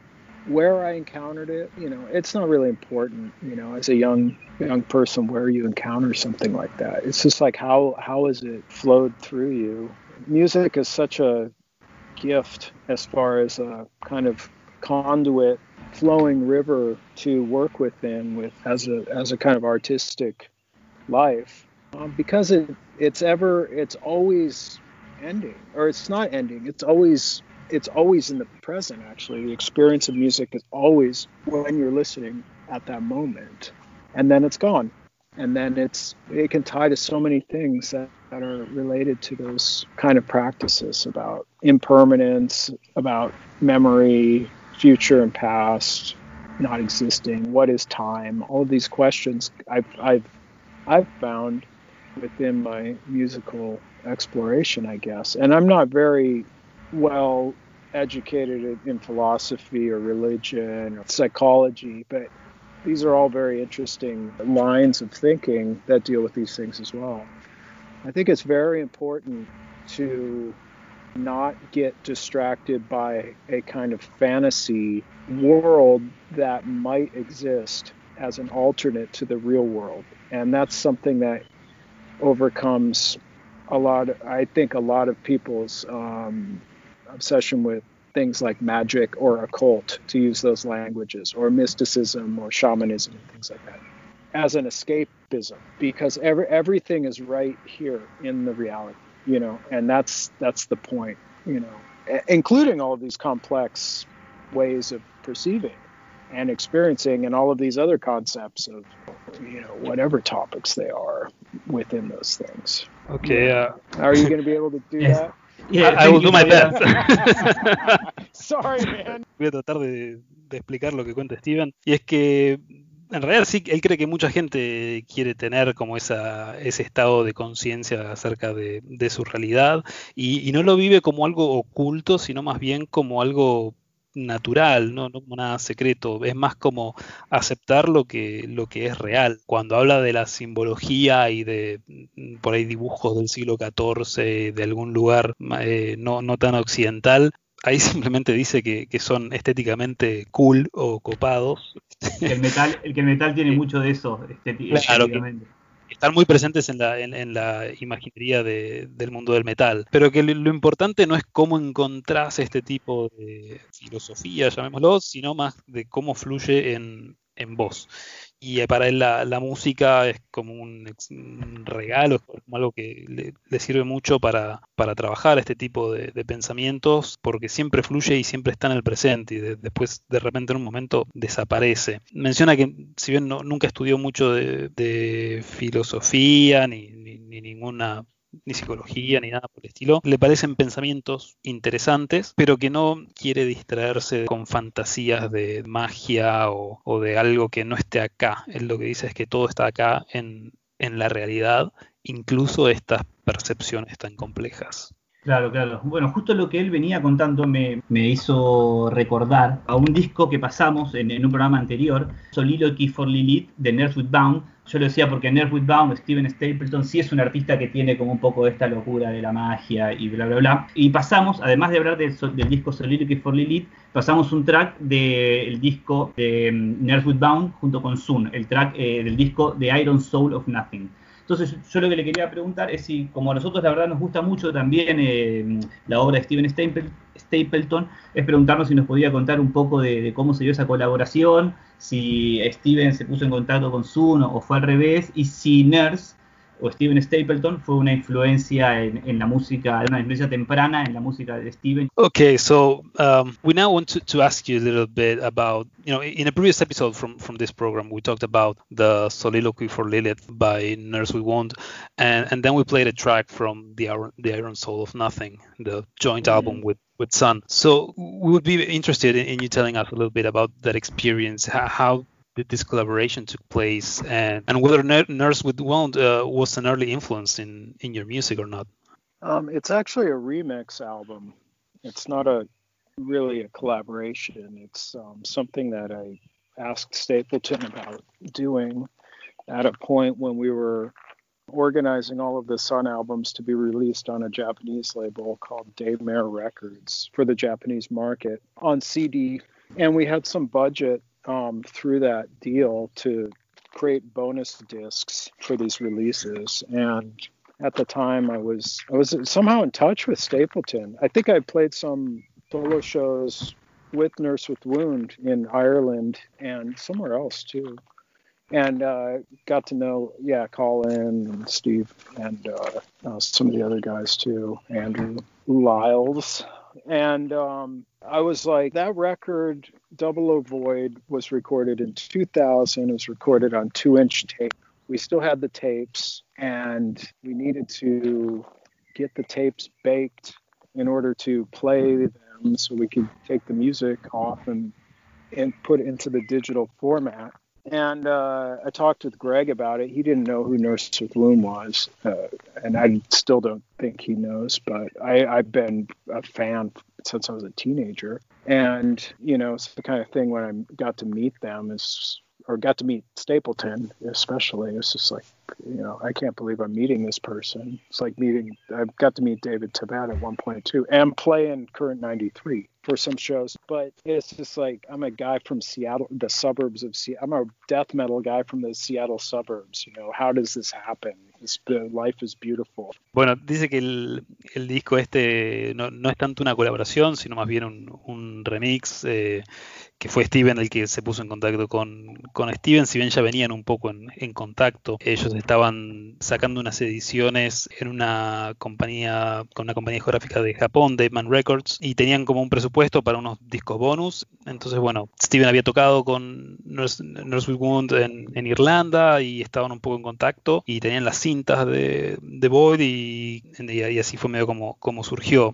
where I encountered it, you know, it's not really important, you know, as a young young person where you encounter something like that. It's just like how how has it flowed through you? Music is such a gift as far as a kind of conduit flowing river to work within with as a as a kind of artistic life um, because it it's ever it's always ending or it's not ending it's always it's always in the present actually. The experience of music is always when you're listening at that moment and then it's gone. And then it's it can tie to so many things that, that are related to those kind of practices about impermanence about memory future and past not existing what is time all of these questions i've i've i've found within my musical exploration i guess. And i'm not very well educated in philosophy or religion or psychology, but these are all very interesting lines of thinking that deal with these things as well. I think it's very important to not get distracted by a kind of fantasy world that might exist as an alternate to the real world. And that's something that overcomes a lot, I think, a lot of people's um, obsession with things like magic or occult, to use those languages, or mysticism or shamanism and things like that, as an escapism, because every, everything is right here in the reality, you know, and that's that's the point, you know, including all of these complex ways of perceiving and experiencing and all of these other concepts of you know whatever topics they are within those things. Okay yeah. uh, are you going to be able to do yes. that Yeah, I, I will do my best. Sorry, man. Voy a tratar de, de, explicar lo que cuenta Steven. Y es que en realidad sí, él cree que mucha gente quiere tener como esa, ese estado de conciencia acerca de, de, su realidad y, y, no lo vive como algo oculto, sino más bien como algo natural, ¿no? no como nada secreto, es más como aceptar lo que, lo que es real. Cuando habla de la simbología y de mm, por ahí dibujos del siglo XIV, de algún lugar eh, no, no tan occidental, ahí simplemente dice que, que, son estéticamente cool o copados. El metal, el que el metal tiene mucho de eso, estéticamente. Claro, están muy presentes en la, en, la imaginería del mundo del metal. Pero que lo, importante no es cómo encontrás este tipo de filosofía, llamémoslo, sino más de cómo fluye en, en vos. Y para él la, música es como un, regalo, es como algo que le, sirve mucho para, para, trabajar este tipo de, pensamientos, porque siempre fluye y siempre está en el presente y de, después de repente en un momento desaparece. Menciona que si bien no, nunca estudió mucho de, de filosofía ni, ni, ni ninguna ni psicología, ni nada por el estilo. Le parecen pensamientos interesantes, pero que no quiere distraerse con fantasías de magia o, o de algo que no esté acá. Él lo que dice es que todo está acá en, en la realidad, incluso estas percepciones tan complejas. Claro, claro. Bueno, justo lo que él venía contando me, me hizo recordar a un disco que pasamos en, un programa anterior, Soliloquy for Lilith, de Nurse Bound. Yo lo decía porque Nurse Bound, Steven Stapleton, sí es un artista que tiene como un poco de esta locura de la magia y bla, bla, bla. Y pasamos, además de hablar del, del disco Soliloquy for Lilith, pasamos un track del disco de um, Nurse Bound junto con Sun, el track eh, del disco The Iron Soul of Nothing. Entonces, yo lo que le quería preguntar es si, como a nosotros la verdad nos gusta mucho también eh, la obra de Steven Stapleton, es preguntarnos si nos podía contar un poco de, de, cómo se dio esa colaboración, si Steven se puso en contacto con Zuno o fue al revés, y si Nurse o Steven Stapleton fue una influencia en, en, la música, una influencia temprana en la música de Steven. Okay, so um, we now want to, to ask you a little bit about, you know, in a previous episode from, from this program, we talked about the Soliloquy for Lilith by Nurse We Want, and, and then we played a track from the Iron, the Iron Soul of Nothing, the joint album with with Sun. So we would be interested in, in, you telling us a little bit about that experience, how, how this collaboration took place and, and whether Nurse with Wound uh, was an early influence in, in your music or not. Um, it's actually a remix album. It's not a really a collaboration. It's um, something that I asked Stapleton about doing at a point when we were organizing all of the Sun albums to be released on a Japanese label called Daymare Records for the Japanese market on CD. And we had some budget um, through that deal to create bonus discs for these releases. And at the time, I was I was somehow in touch with Stapleton. I think I played some solo shows with Nurse with Wound in Ireland and somewhere else too and uh, got to know yeah Colin and Steve and uh, uh, some of the other guys too, Andrew Lyles, and um, I was like that record Double O Void was recorded in 2000. It was recorded on two inch tape. We still had the tapes, and we needed to get the tapes baked in order to play them so we could take the music off and and put it into the digital format and uh, I talked with Greg about it. He didn't know who Nurse with Wound was, uh, and I still don't think he knows. But I, I've been a fan since I was a teenager, and you know, it's the kind of thing when I got to meet them is or got to meet Stapleton, especially. It's just like, you know, I can't believe I'm meeting this person. It's like meeting, I've got to meet David Tibet at one point too, and play in Current 93 for some shows. But it's just like, I'm a guy from Seattle, the suburbs of Seattle. I'm a death metal guy from the Seattle suburbs. You know, how does this happen? Life is beautiful. Bueno, dice que el, el disco este no, no, es tanto una colaboración, sino más bien un, un remix. Eh, que fue Steven el que se puso en contacto con, con Steven, si bien ya venían un poco en, en, contacto, ellos estaban sacando unas ediciones en una compañía, con una compañía geográfica de Japón, Daveman Records, y tenían como un presupuesto para unos discos bonus. Entonces, bueno, Steven había tocado con Nurse, Wound en, Irlanda y estaban un poco en contacto y tenían las cintas de, de Void y, así fue medio como, como surgió.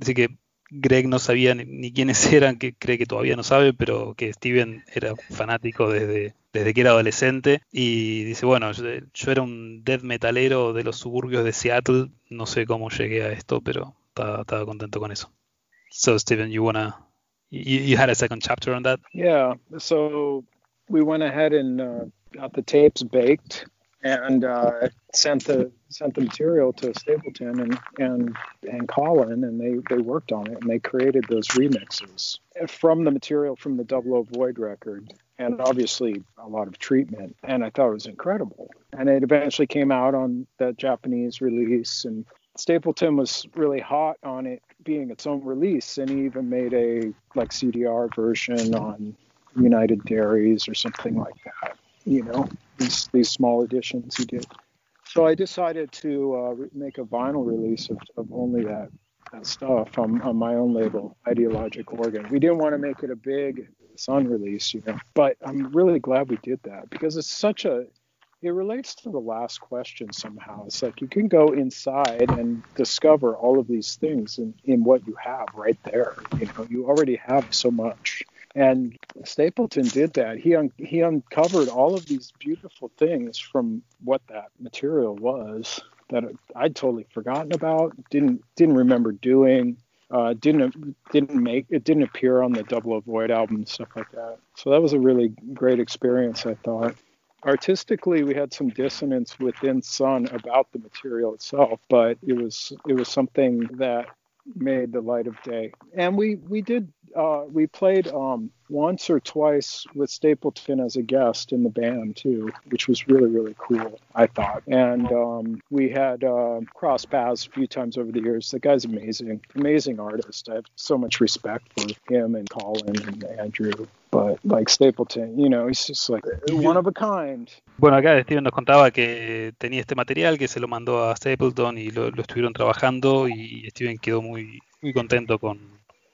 Así que Greg no sabía ni, quiénes eran, que cree que todavía no sabe, pero que Steven era fanático desde, desde que era adolescente. Y dice, bueno, yo, era un death metalero de los suburbios de Seattle, no sé cómo llegué a esto, pero estaba contento con eso. So Stephen, you wanna, you, you, had a second chapter on that? Yeah, so we went ahead and uh, got the tapes baked. and uh, sent the sent the material to Stapleton and and and Colin, and they they worked on it and they created those remixes from the material from the Double O Void record, and obviously a lot of treatment. And I thought it was incredible. And it eventually came out on that Japanese release, and Stapleton was really hot on it being its own release, and he even made a like CDR version on United Dairies or something like that you know, these, these small editions he did. So I decided to uh, make a vinyl release of, of only that, that stuff on, on my own label, Ideologic Organ. We didn't want to make it a big Sun release, you know, but I'm really glad we did that because it's such a, it relates to the last question somehow. It's like you can go inside and discover all of these things in, in what you have right there. You know, you already have so much. And Stapleton did that. He un- he uncovered all of these beautiful things from what that material was that I'd totally forgotten about, didn't didn't remember doing, uh, didn't didn't make it didn't appear on the Double O Void album stuff like that. So that was a really great experience, I thought. Artistically, we had some dissonance within Sun about the material itself, but it was it was something that made the light of day. And we we did uh, we played um, once or twice with Stapleton as a guest in the band too, which was really really cool. I thought, and um, we had uh, crossed paths a few times over the years. The guy's amazing, amazing artist. I have so much respect for him and Colin and Andrew. But like Stapleton, you know, he's just like one of a kind. Bueno, acá Steven nos contaba que tenía este material que se lo mandó a Stapleton y lo, lo estuvieron trabajando y Steven quedó muy muy contento con,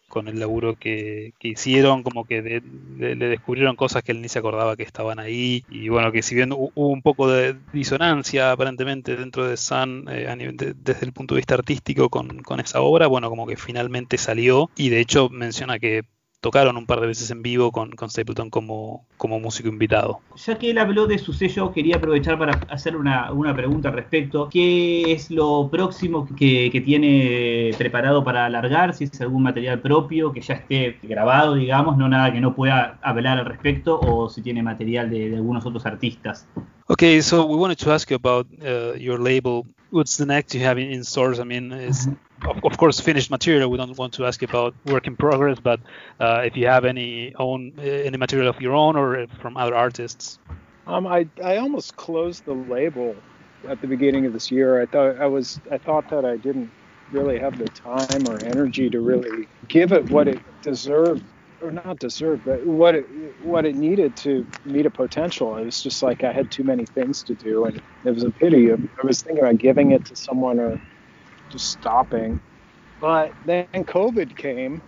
con el laburo que, que hicieron, como que le descubrieron cosas que él ni se acordaba que estaban ahí, y bueno, que si bien hubo un poco de disonancia aparentemente dentro de Sun eh, a nivel desde el punto de vista artístico con, con esa obra, bueno, como que finalmente salió, y de hecho menciona que tocaron un par de veces en vivo con, con Stapleton como, como músico invitado. Ya que él habló de su sello, quería aprovechar para hacer una, una pregunta al respecto. ¿Qué es lo próximo que, que, tiene preparado para alargar? Si es algún material propio que ya esté grabado, digamos, no nada que no pueda hablar al respecto, o si tiene material de, de algunos otros artistas. Okay, so we wanted to ask you about uh, your label. What's the next you have in, in stores? I mean, is of, of, course finished material. We don't want to ask about work in progress, but uh, if you have any own uh, any material of your own or from other artists. Um, I I almost closed the label at the beginning of this year. I thought I was I thought that I didn't really have the time or energy to really give it what it deserved or not deserved, but what it what it needed to meet a potential. It was just like I had too many things to do, and it was a pity. I was thinking about giving it to someone or just stopping, but then COVID came,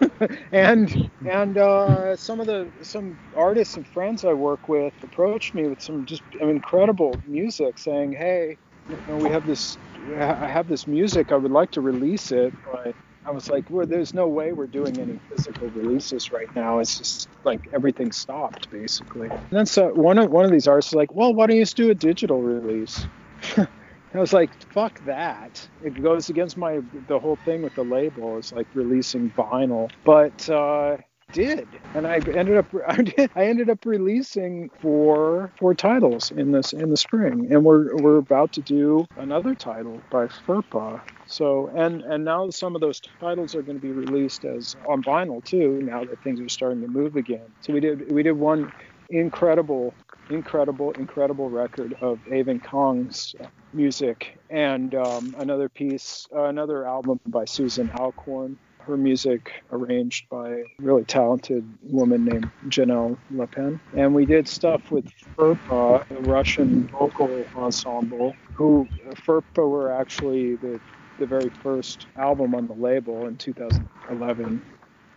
and and uh, some of the some artists and friends I work with approached me with some just incredible music, saying, "Hey, you know, we have this I have this music. I would like to release it, but I was like, well, there's no way we're doing any physical releases right now. It's just like everything stopped basically. And then so one of one of these artists was like, well, why don't you just do a digital release? I was like, fuck that. It goes against my the whole thing with the label is like releasing vinyl. But uh did, and I ended up I, did, I ended up releasing four four titles in this in the spring, and we're we're about to do another title by FERPA. So and and now some of those titles are going to be released as on vinyl too. Now that things are starting to move again. So we did we did one incredible incredible incredible record of Avon Kong's music and um, another piece uh, another album by Susan Alcorn her music arranged by a really talented woman named Janelle Le Pen. And we did stuff with FERPA, a Russian vocal ensemble, who FERPA were actually the, the very first album on the label in 2011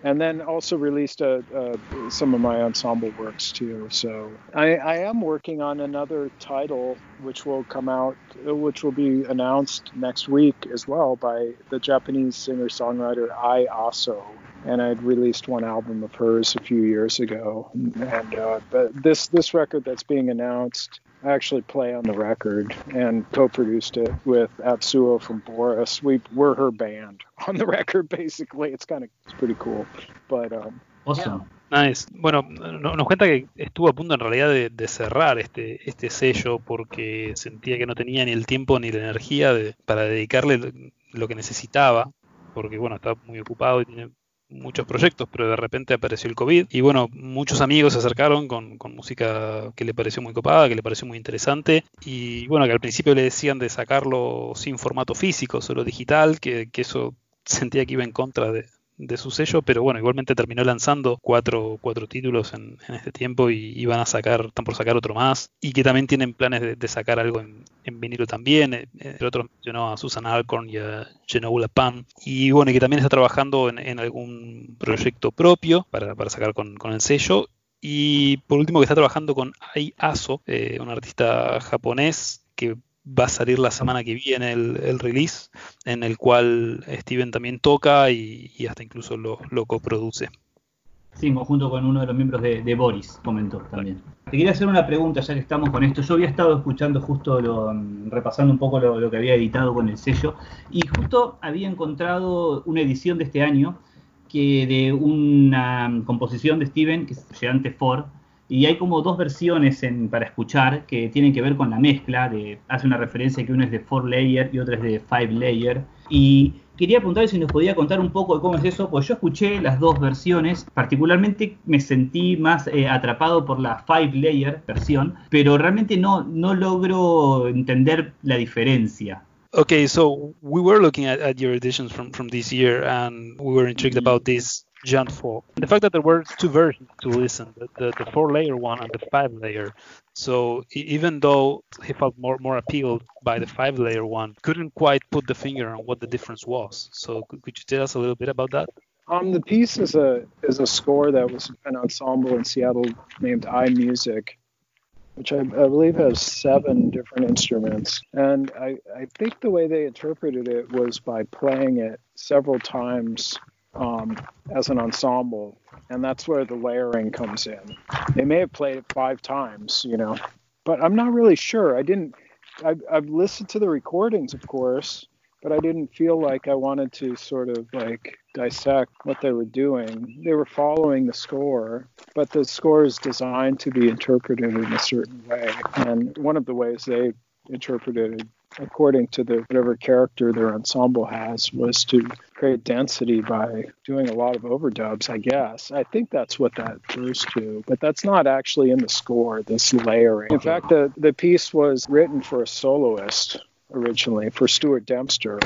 and then also released a, a, some of my ensemble works too. So I, I, am working on another title, which will come out, uh, which will be announced next week as well by the Japanese singer-songwriter Ai Aso. And I'd released one album of hers a few years ago, and uh, this this record that's being announced actually play on the record and co-produced it with Atsuo from Boris. We we're her band on the record basically. It's kind of it's pretty cool. But um, awesome. Nice. Bueno, nos cuenta que estuvo a punto en realidad de, de, cerrar este, este sello porque sentía que no tenía ni el tiempo ni la energía de, para dedicarle lo que necesitaba, porque bueno, está muy ocupado y tiene muchos proyectos, pero de repente apareció el COVID y bueno, muchos amigos se acercaron con, con, música que le pareció muy copada, que le pareció muy interesante y bueno, que al principio le decían de sacarlo sin formato físico, solo digital, que, que eso sentía que iba en contra de, de su sello, pero bueno, igualmente terminó lanzando cuatro, cuatro títulos en, en, este tiempo y iban a sacar, están por sacar otro más, y que también tienen planes de, sacar algo en, vinilo también, eh, entre otros mencionó a Susan Alcorn y a Genoula Pan, y bueno, y que también está trabajando en, en algún proyecto propio para, para sacar con, con, el sello, y por último que está trabajando con Ai Aso, eh, un artista japonés que va a salir la semana que viene el, el, release, en el cual Steven también toca y, y hasta incluso lo, coproduce. Sí, junto con uno de los miembros de, Boris, comentó también. Te quería hacer una pregunta, ya que estamos con esto. Yo había estado escuchando justo, lo, repasando un poco lo, lo que había editado con el sello, y justo había encontrado una edición de este año que de una composición de Steven, que es Gigante Ford, y hay como dos versiones en, para escuchar que tienen que ver con la mezcla, de, hace una referencia que uno es de 4 layer y otro es de 5 layer. Y quería preguntarle si nos podía contar un poco de cómo es eso, pues yo escuché las dos versiones, particularmente me sentí más eh, atrapado por la 5 layer versión, pero realmente no, no logro entender la diferencia. Okay, so we were looking at, at your editions from, from this year and we were intrigued about this John 4. The fact that there were two versions to listen, the, the, the four layer one and the five layer. So even though he felt more more appealed by the five layer one, couldn't quite put the finger on what the difference was. So could, could you tell us a little bit about that? Um, the piece is a is a score that was an ensemble in Seattle named iMusic, which I, I, believe has seven different instruments. And I, I think the way they interpreted it was by playing it several times um, as an ensemble and that's where the layering comes in. They may have played it five times, you know, but I'm not really sure. I didn't. I've, I've listened to the recordings, of course, but I didn't feel like I wanted to sort of like dissect what they were doing. They were following the score, but the score is designed to be interpreted in a certain way. And one of the ways they interpreted according to the whatever character their ensemble has was to create density by doing a lot of overdubs i guess. I think that's what that refers to but that's not actually in the score this layering. In fact the, the piece was written for a soloist originally for stuart dempster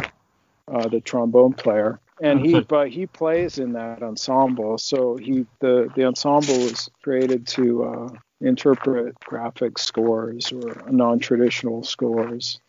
uh, the trombone player and he but he plays in that ensemble so he the the ensemble was created to uh, interpret graphic scores or non-traditional scores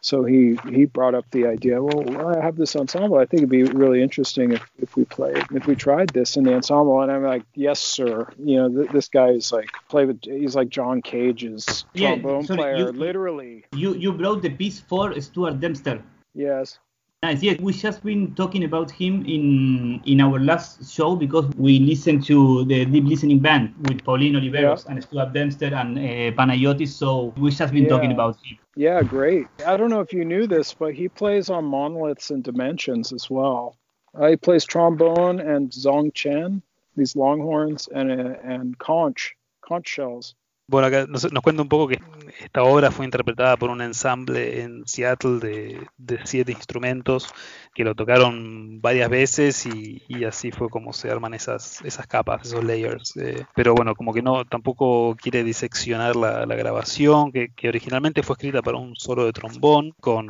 so he he brought up the idea well i have this ensemble? I think it'd be really interesting if, if we played if we tried this in the ensemble. And i'm like yes sir. You know th- this guy is like play with he's like john cage's Yeah, sorry, player you- literally. You you brought the piece for Stuart Dempster. yes Nice. Yes, we just been talking about him in in our last show because we listened to the Deep Listening Band with Pauline Oliveros and Stuart Dempster and uh, Panayotis. So we just been talking about him. Yeah, great. I don't know if you knew this, but he plays on monoliths and dimensions as well. Uh, he plays trombone and zong chen, these longhorns, and uh, and conch, conch shells. Bueno, acá nos, nos cuenta un poco que esta obra fue interpretada por un ensamble en Seattle de, siete instrumentos que lo tocaron varias veces y, así fue como se arman esas, capas, esos layers. eh. pero bueno, como que no tampoco quiere diseccionar la, grabación, que, originalmente fue escrita para un solo de trombón con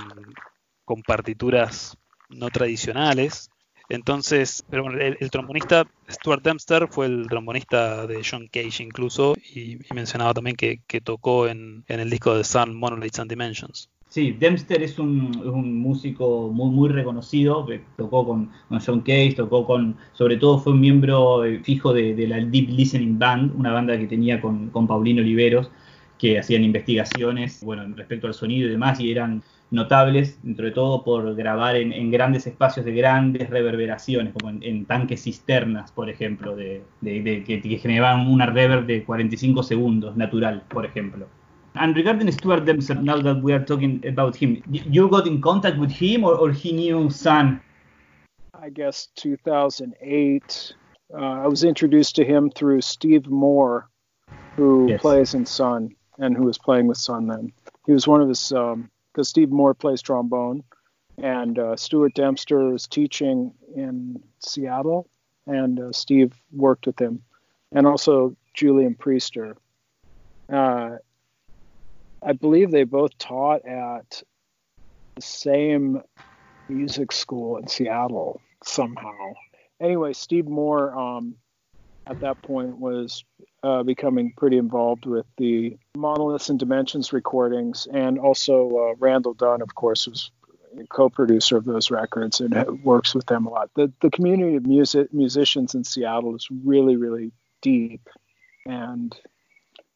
partituras no tradicionales. Entonces, pero bueno, el, trombonista Stuart Dempster fue el trombonista de John Cage incluso y, mencionaba también que, tocó en, el disco de Sun, Monoliths and Dimensions. Sí, Dempster es un, músico muy muy reconocido, tocó con, John Cage, tocó con, sobre todo fue un miembro eh, fijo de, de la Deep Listening Band, una banda que tenía con, con Paulino Oliveros, que hacían investigaciones, bueno, respecto al sonido y demás, y eran notables, dentro de todo, por grabar en, en grandes espacios de grandes reverberaciones, como en, en tanques cisternas, por ejemplo, de, de- de- que, que generaban una reverb de 45 segundos, natural, por ejemplo. And regarding Stuart Dempster, now that we are talking about him, you got in contact with him or, or he knew Sun? I guess 2008. Uh, I was introduced to him through Steve Moore, who Yes. plays in Sun and who was playing with Sun then. He was one of his, because Steve Moore plays trombone, and uh, Stuart Dempster is teaching in Seattle, and uh, Steve worked with him, and also Julian Priester. Uh, I believe they both taught at the same music school in Seattle somehow. Anyway, Steve Moore um, at that point was uh, becoming pretty involved with the Monoliths and Dimensions recordings, and also uh, Randall Dunn, of course, was a co-producer of those records and works with them a lot. The the community of music musicians in Seattle is really really deep and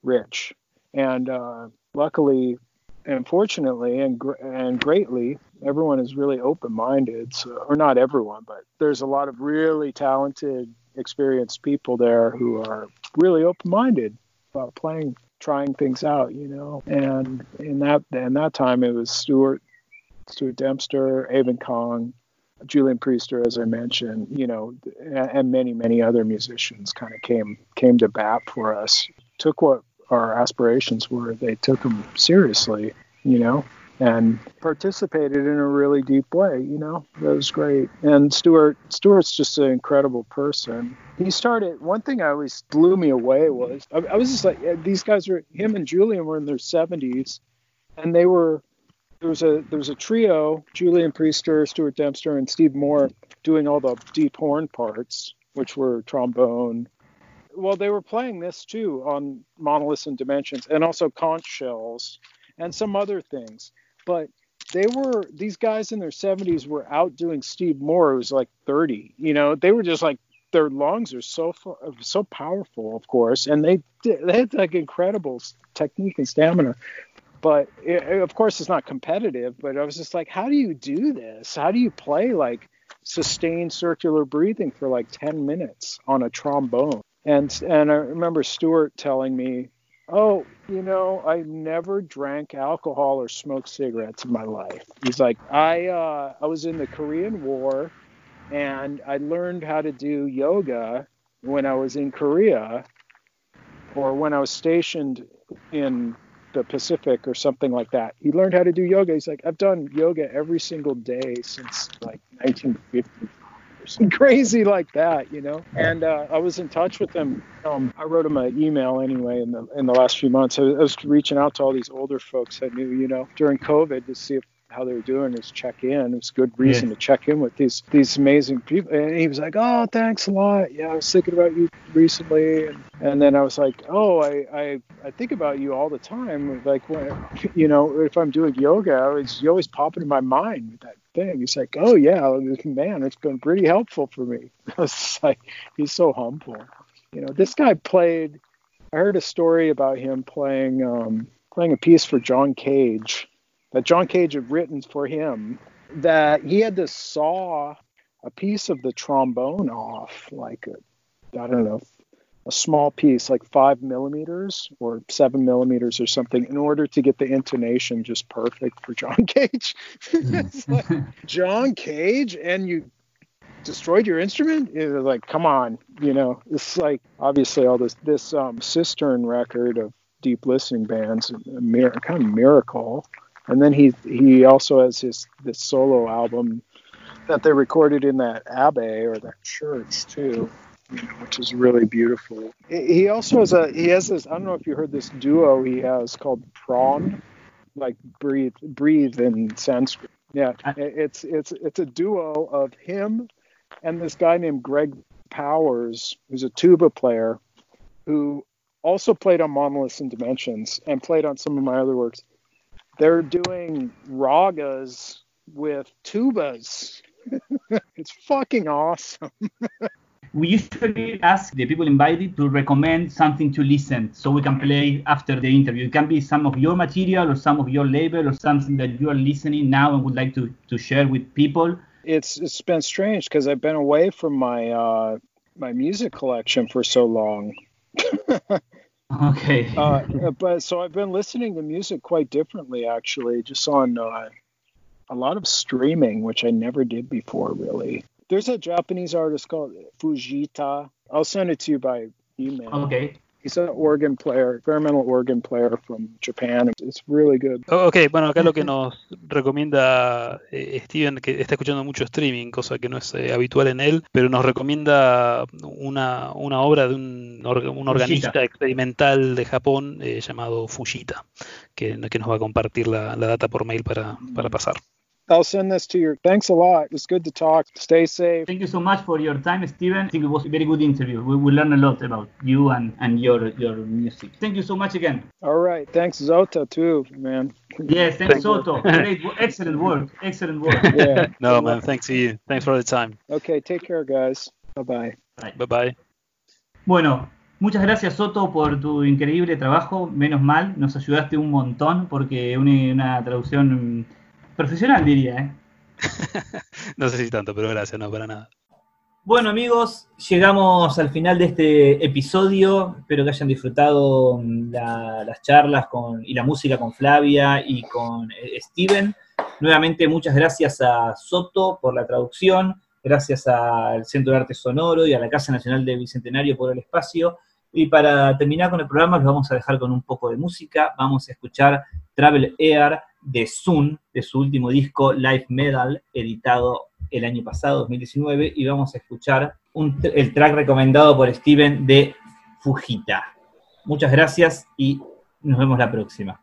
rich, and uh, luckily and fortunately and gr- and greatly everyone is really open-minded so, or not everyone but there's a lot of really talented experienced people there who are really open-minded about playing trying things out you know? And in that in that time it was stuart stuart dempster avon kong julian priester as i mentioned you know and many many other musicians kind of came came to bat for us took what our aspirations were. They took them seriously you know and participated in a really deep way you know? That was great. And stuart stuart's just an incredible person. He started one thing i always blew me away was i, I was just like these guys were him and julian were in their 70s and they were there was a there was a trio julian priester stuart dempster and steve moore doing all the deep horn parts which were trombone. Well they were playing this too on monoliths and dimensions and also conch shells and some other things but they were these guys in their 70s were out doing steve moore. Who was like 30 you know they were just like their lungs are so so powerful of course and they they had like incredible technique and stamina. But it, of course it's not competitive but i was just like how do you do this? How do you play like sustained circular breathing for like 10 minutes on a trombone. And and I remember Stuart telling me, "Oh, you know, I never drank alcohol or smoked cigarettes in my life." He's like, "I uh, I was in the Korean War, and I learned how to do yoga when I was in Korea, or when I was stationed in the Pacific or something like that. He learned how to do yoga. He's like, I've done yoga every single day since like 1950 crazy like that, you know. And uh, I was in touch with him. Um, I wrote him an email anyway in the in the last few months. I was reaching out to all these older folks I knew, you know, during COVID to see if how they were doing is check in. It was good reason yeah. to check in with these these amazing people. And he was like, "Oh, thanks a lot. Yeah, I was thinking about you recently." And, and then I was like, "Oh, I, I I think about you all the time. Like when you know, if I'm doing yoga, it's you always pop into my mind with that thing." He's like, "Oh yeah, man, it's been pretty helpful for me." I was like, he's so humble. You know, this guy played. I heard a story about him playing um, playing a piece for John Cage that John Cage had written for him that he had to saw a piece of the trombone off, like a, I don't know, a small piece, like five millimeters or seven millimeters or something, in order to get the intonation just perfect for John Cage. like, John Cage, and you destroyed your instrument? It was like, come on, you know. It's like obviously all this this um, cistern record of deep listening bands, a mir- kind of miracle and then he he also has his this solo album that they recorded in that abbey or that church too which is really beautiful. He also has a he has this i don't know if you heard this duo he has called prawn like breathe breathe in sanskrit. Yeah it's it's it's a duo of him and this guy named greg powers who's a tuba player who also played on monoliths and dimensions and played on some of my other works they're doing ragas with tubas. it's fucking awesome. we usually ask the people invited to recommend something to listen so we can play after the interview. It can be some of your material or some of your label or something that you are listening now and would like to, to share with people. It's it's been strange because I've been away from my uh, my music collection for so long. Okay. uh, but so I've been listening to music quite differently, actually, just on uh, a lot of streaming, which I never did before, really. There's a Japanese artist called Fujita. I'll send it to you by email. Okay. He's an organ player, experimental organ player from Japan. It's really good. Ok, bueno, acá lo que nos recomienda eh, Steven, que está escuchando mucho streaming, cosa que no es eh, habitual en él, pero nos recomienda una, una obra de un, un organista experimental de Japón eh, llamado Fujita, que, que, nos va a compartir la, la data por mail para, para pasar. I'll send this to you. Thanks a lot. It's good to talk. Stay safe. Thank you so much for your time, Steven. I think it was a very good interview. We will learn a lot about you and, and your your music. Thank you so much again. All right. Thanks, Zota, too, man. Yes, thanks, Thank Soto. Great, excellent work. Excellent work. Yeah. no, man. Thanks to you. Thanks for the time. Okay. Take care, guys. Bye-bye. Bye. Bye-bye. Bueno, Muchas gracias Soto por tu increíble trabajo, menos mal, nos ayudaste un montón porque una, una traducción profesional, diría. ¿eh? no sé si tanto, pero gracias, no, para nada. Bueno amigos, llegamos al final de este episodio. Espero que hayan disfrutado las charlas con, y la música con Flavia y con eh, Steven. Nuevamente muchas gracias a Soto por la traducción, gracias al Centro de Arte Sonoro y a la Casa Nacional del Bicentenario por el espacio. Y para terminar con el programa, los vamos a dejar con un poco de música. Vamos a escuchar Travel Air de Sun, de su último disco Life Medal, editado el año pasado, 2019, y vamos a escuchar el track recomendado por Steven de Fujita. Muchas gracias y nos vemos la próxima.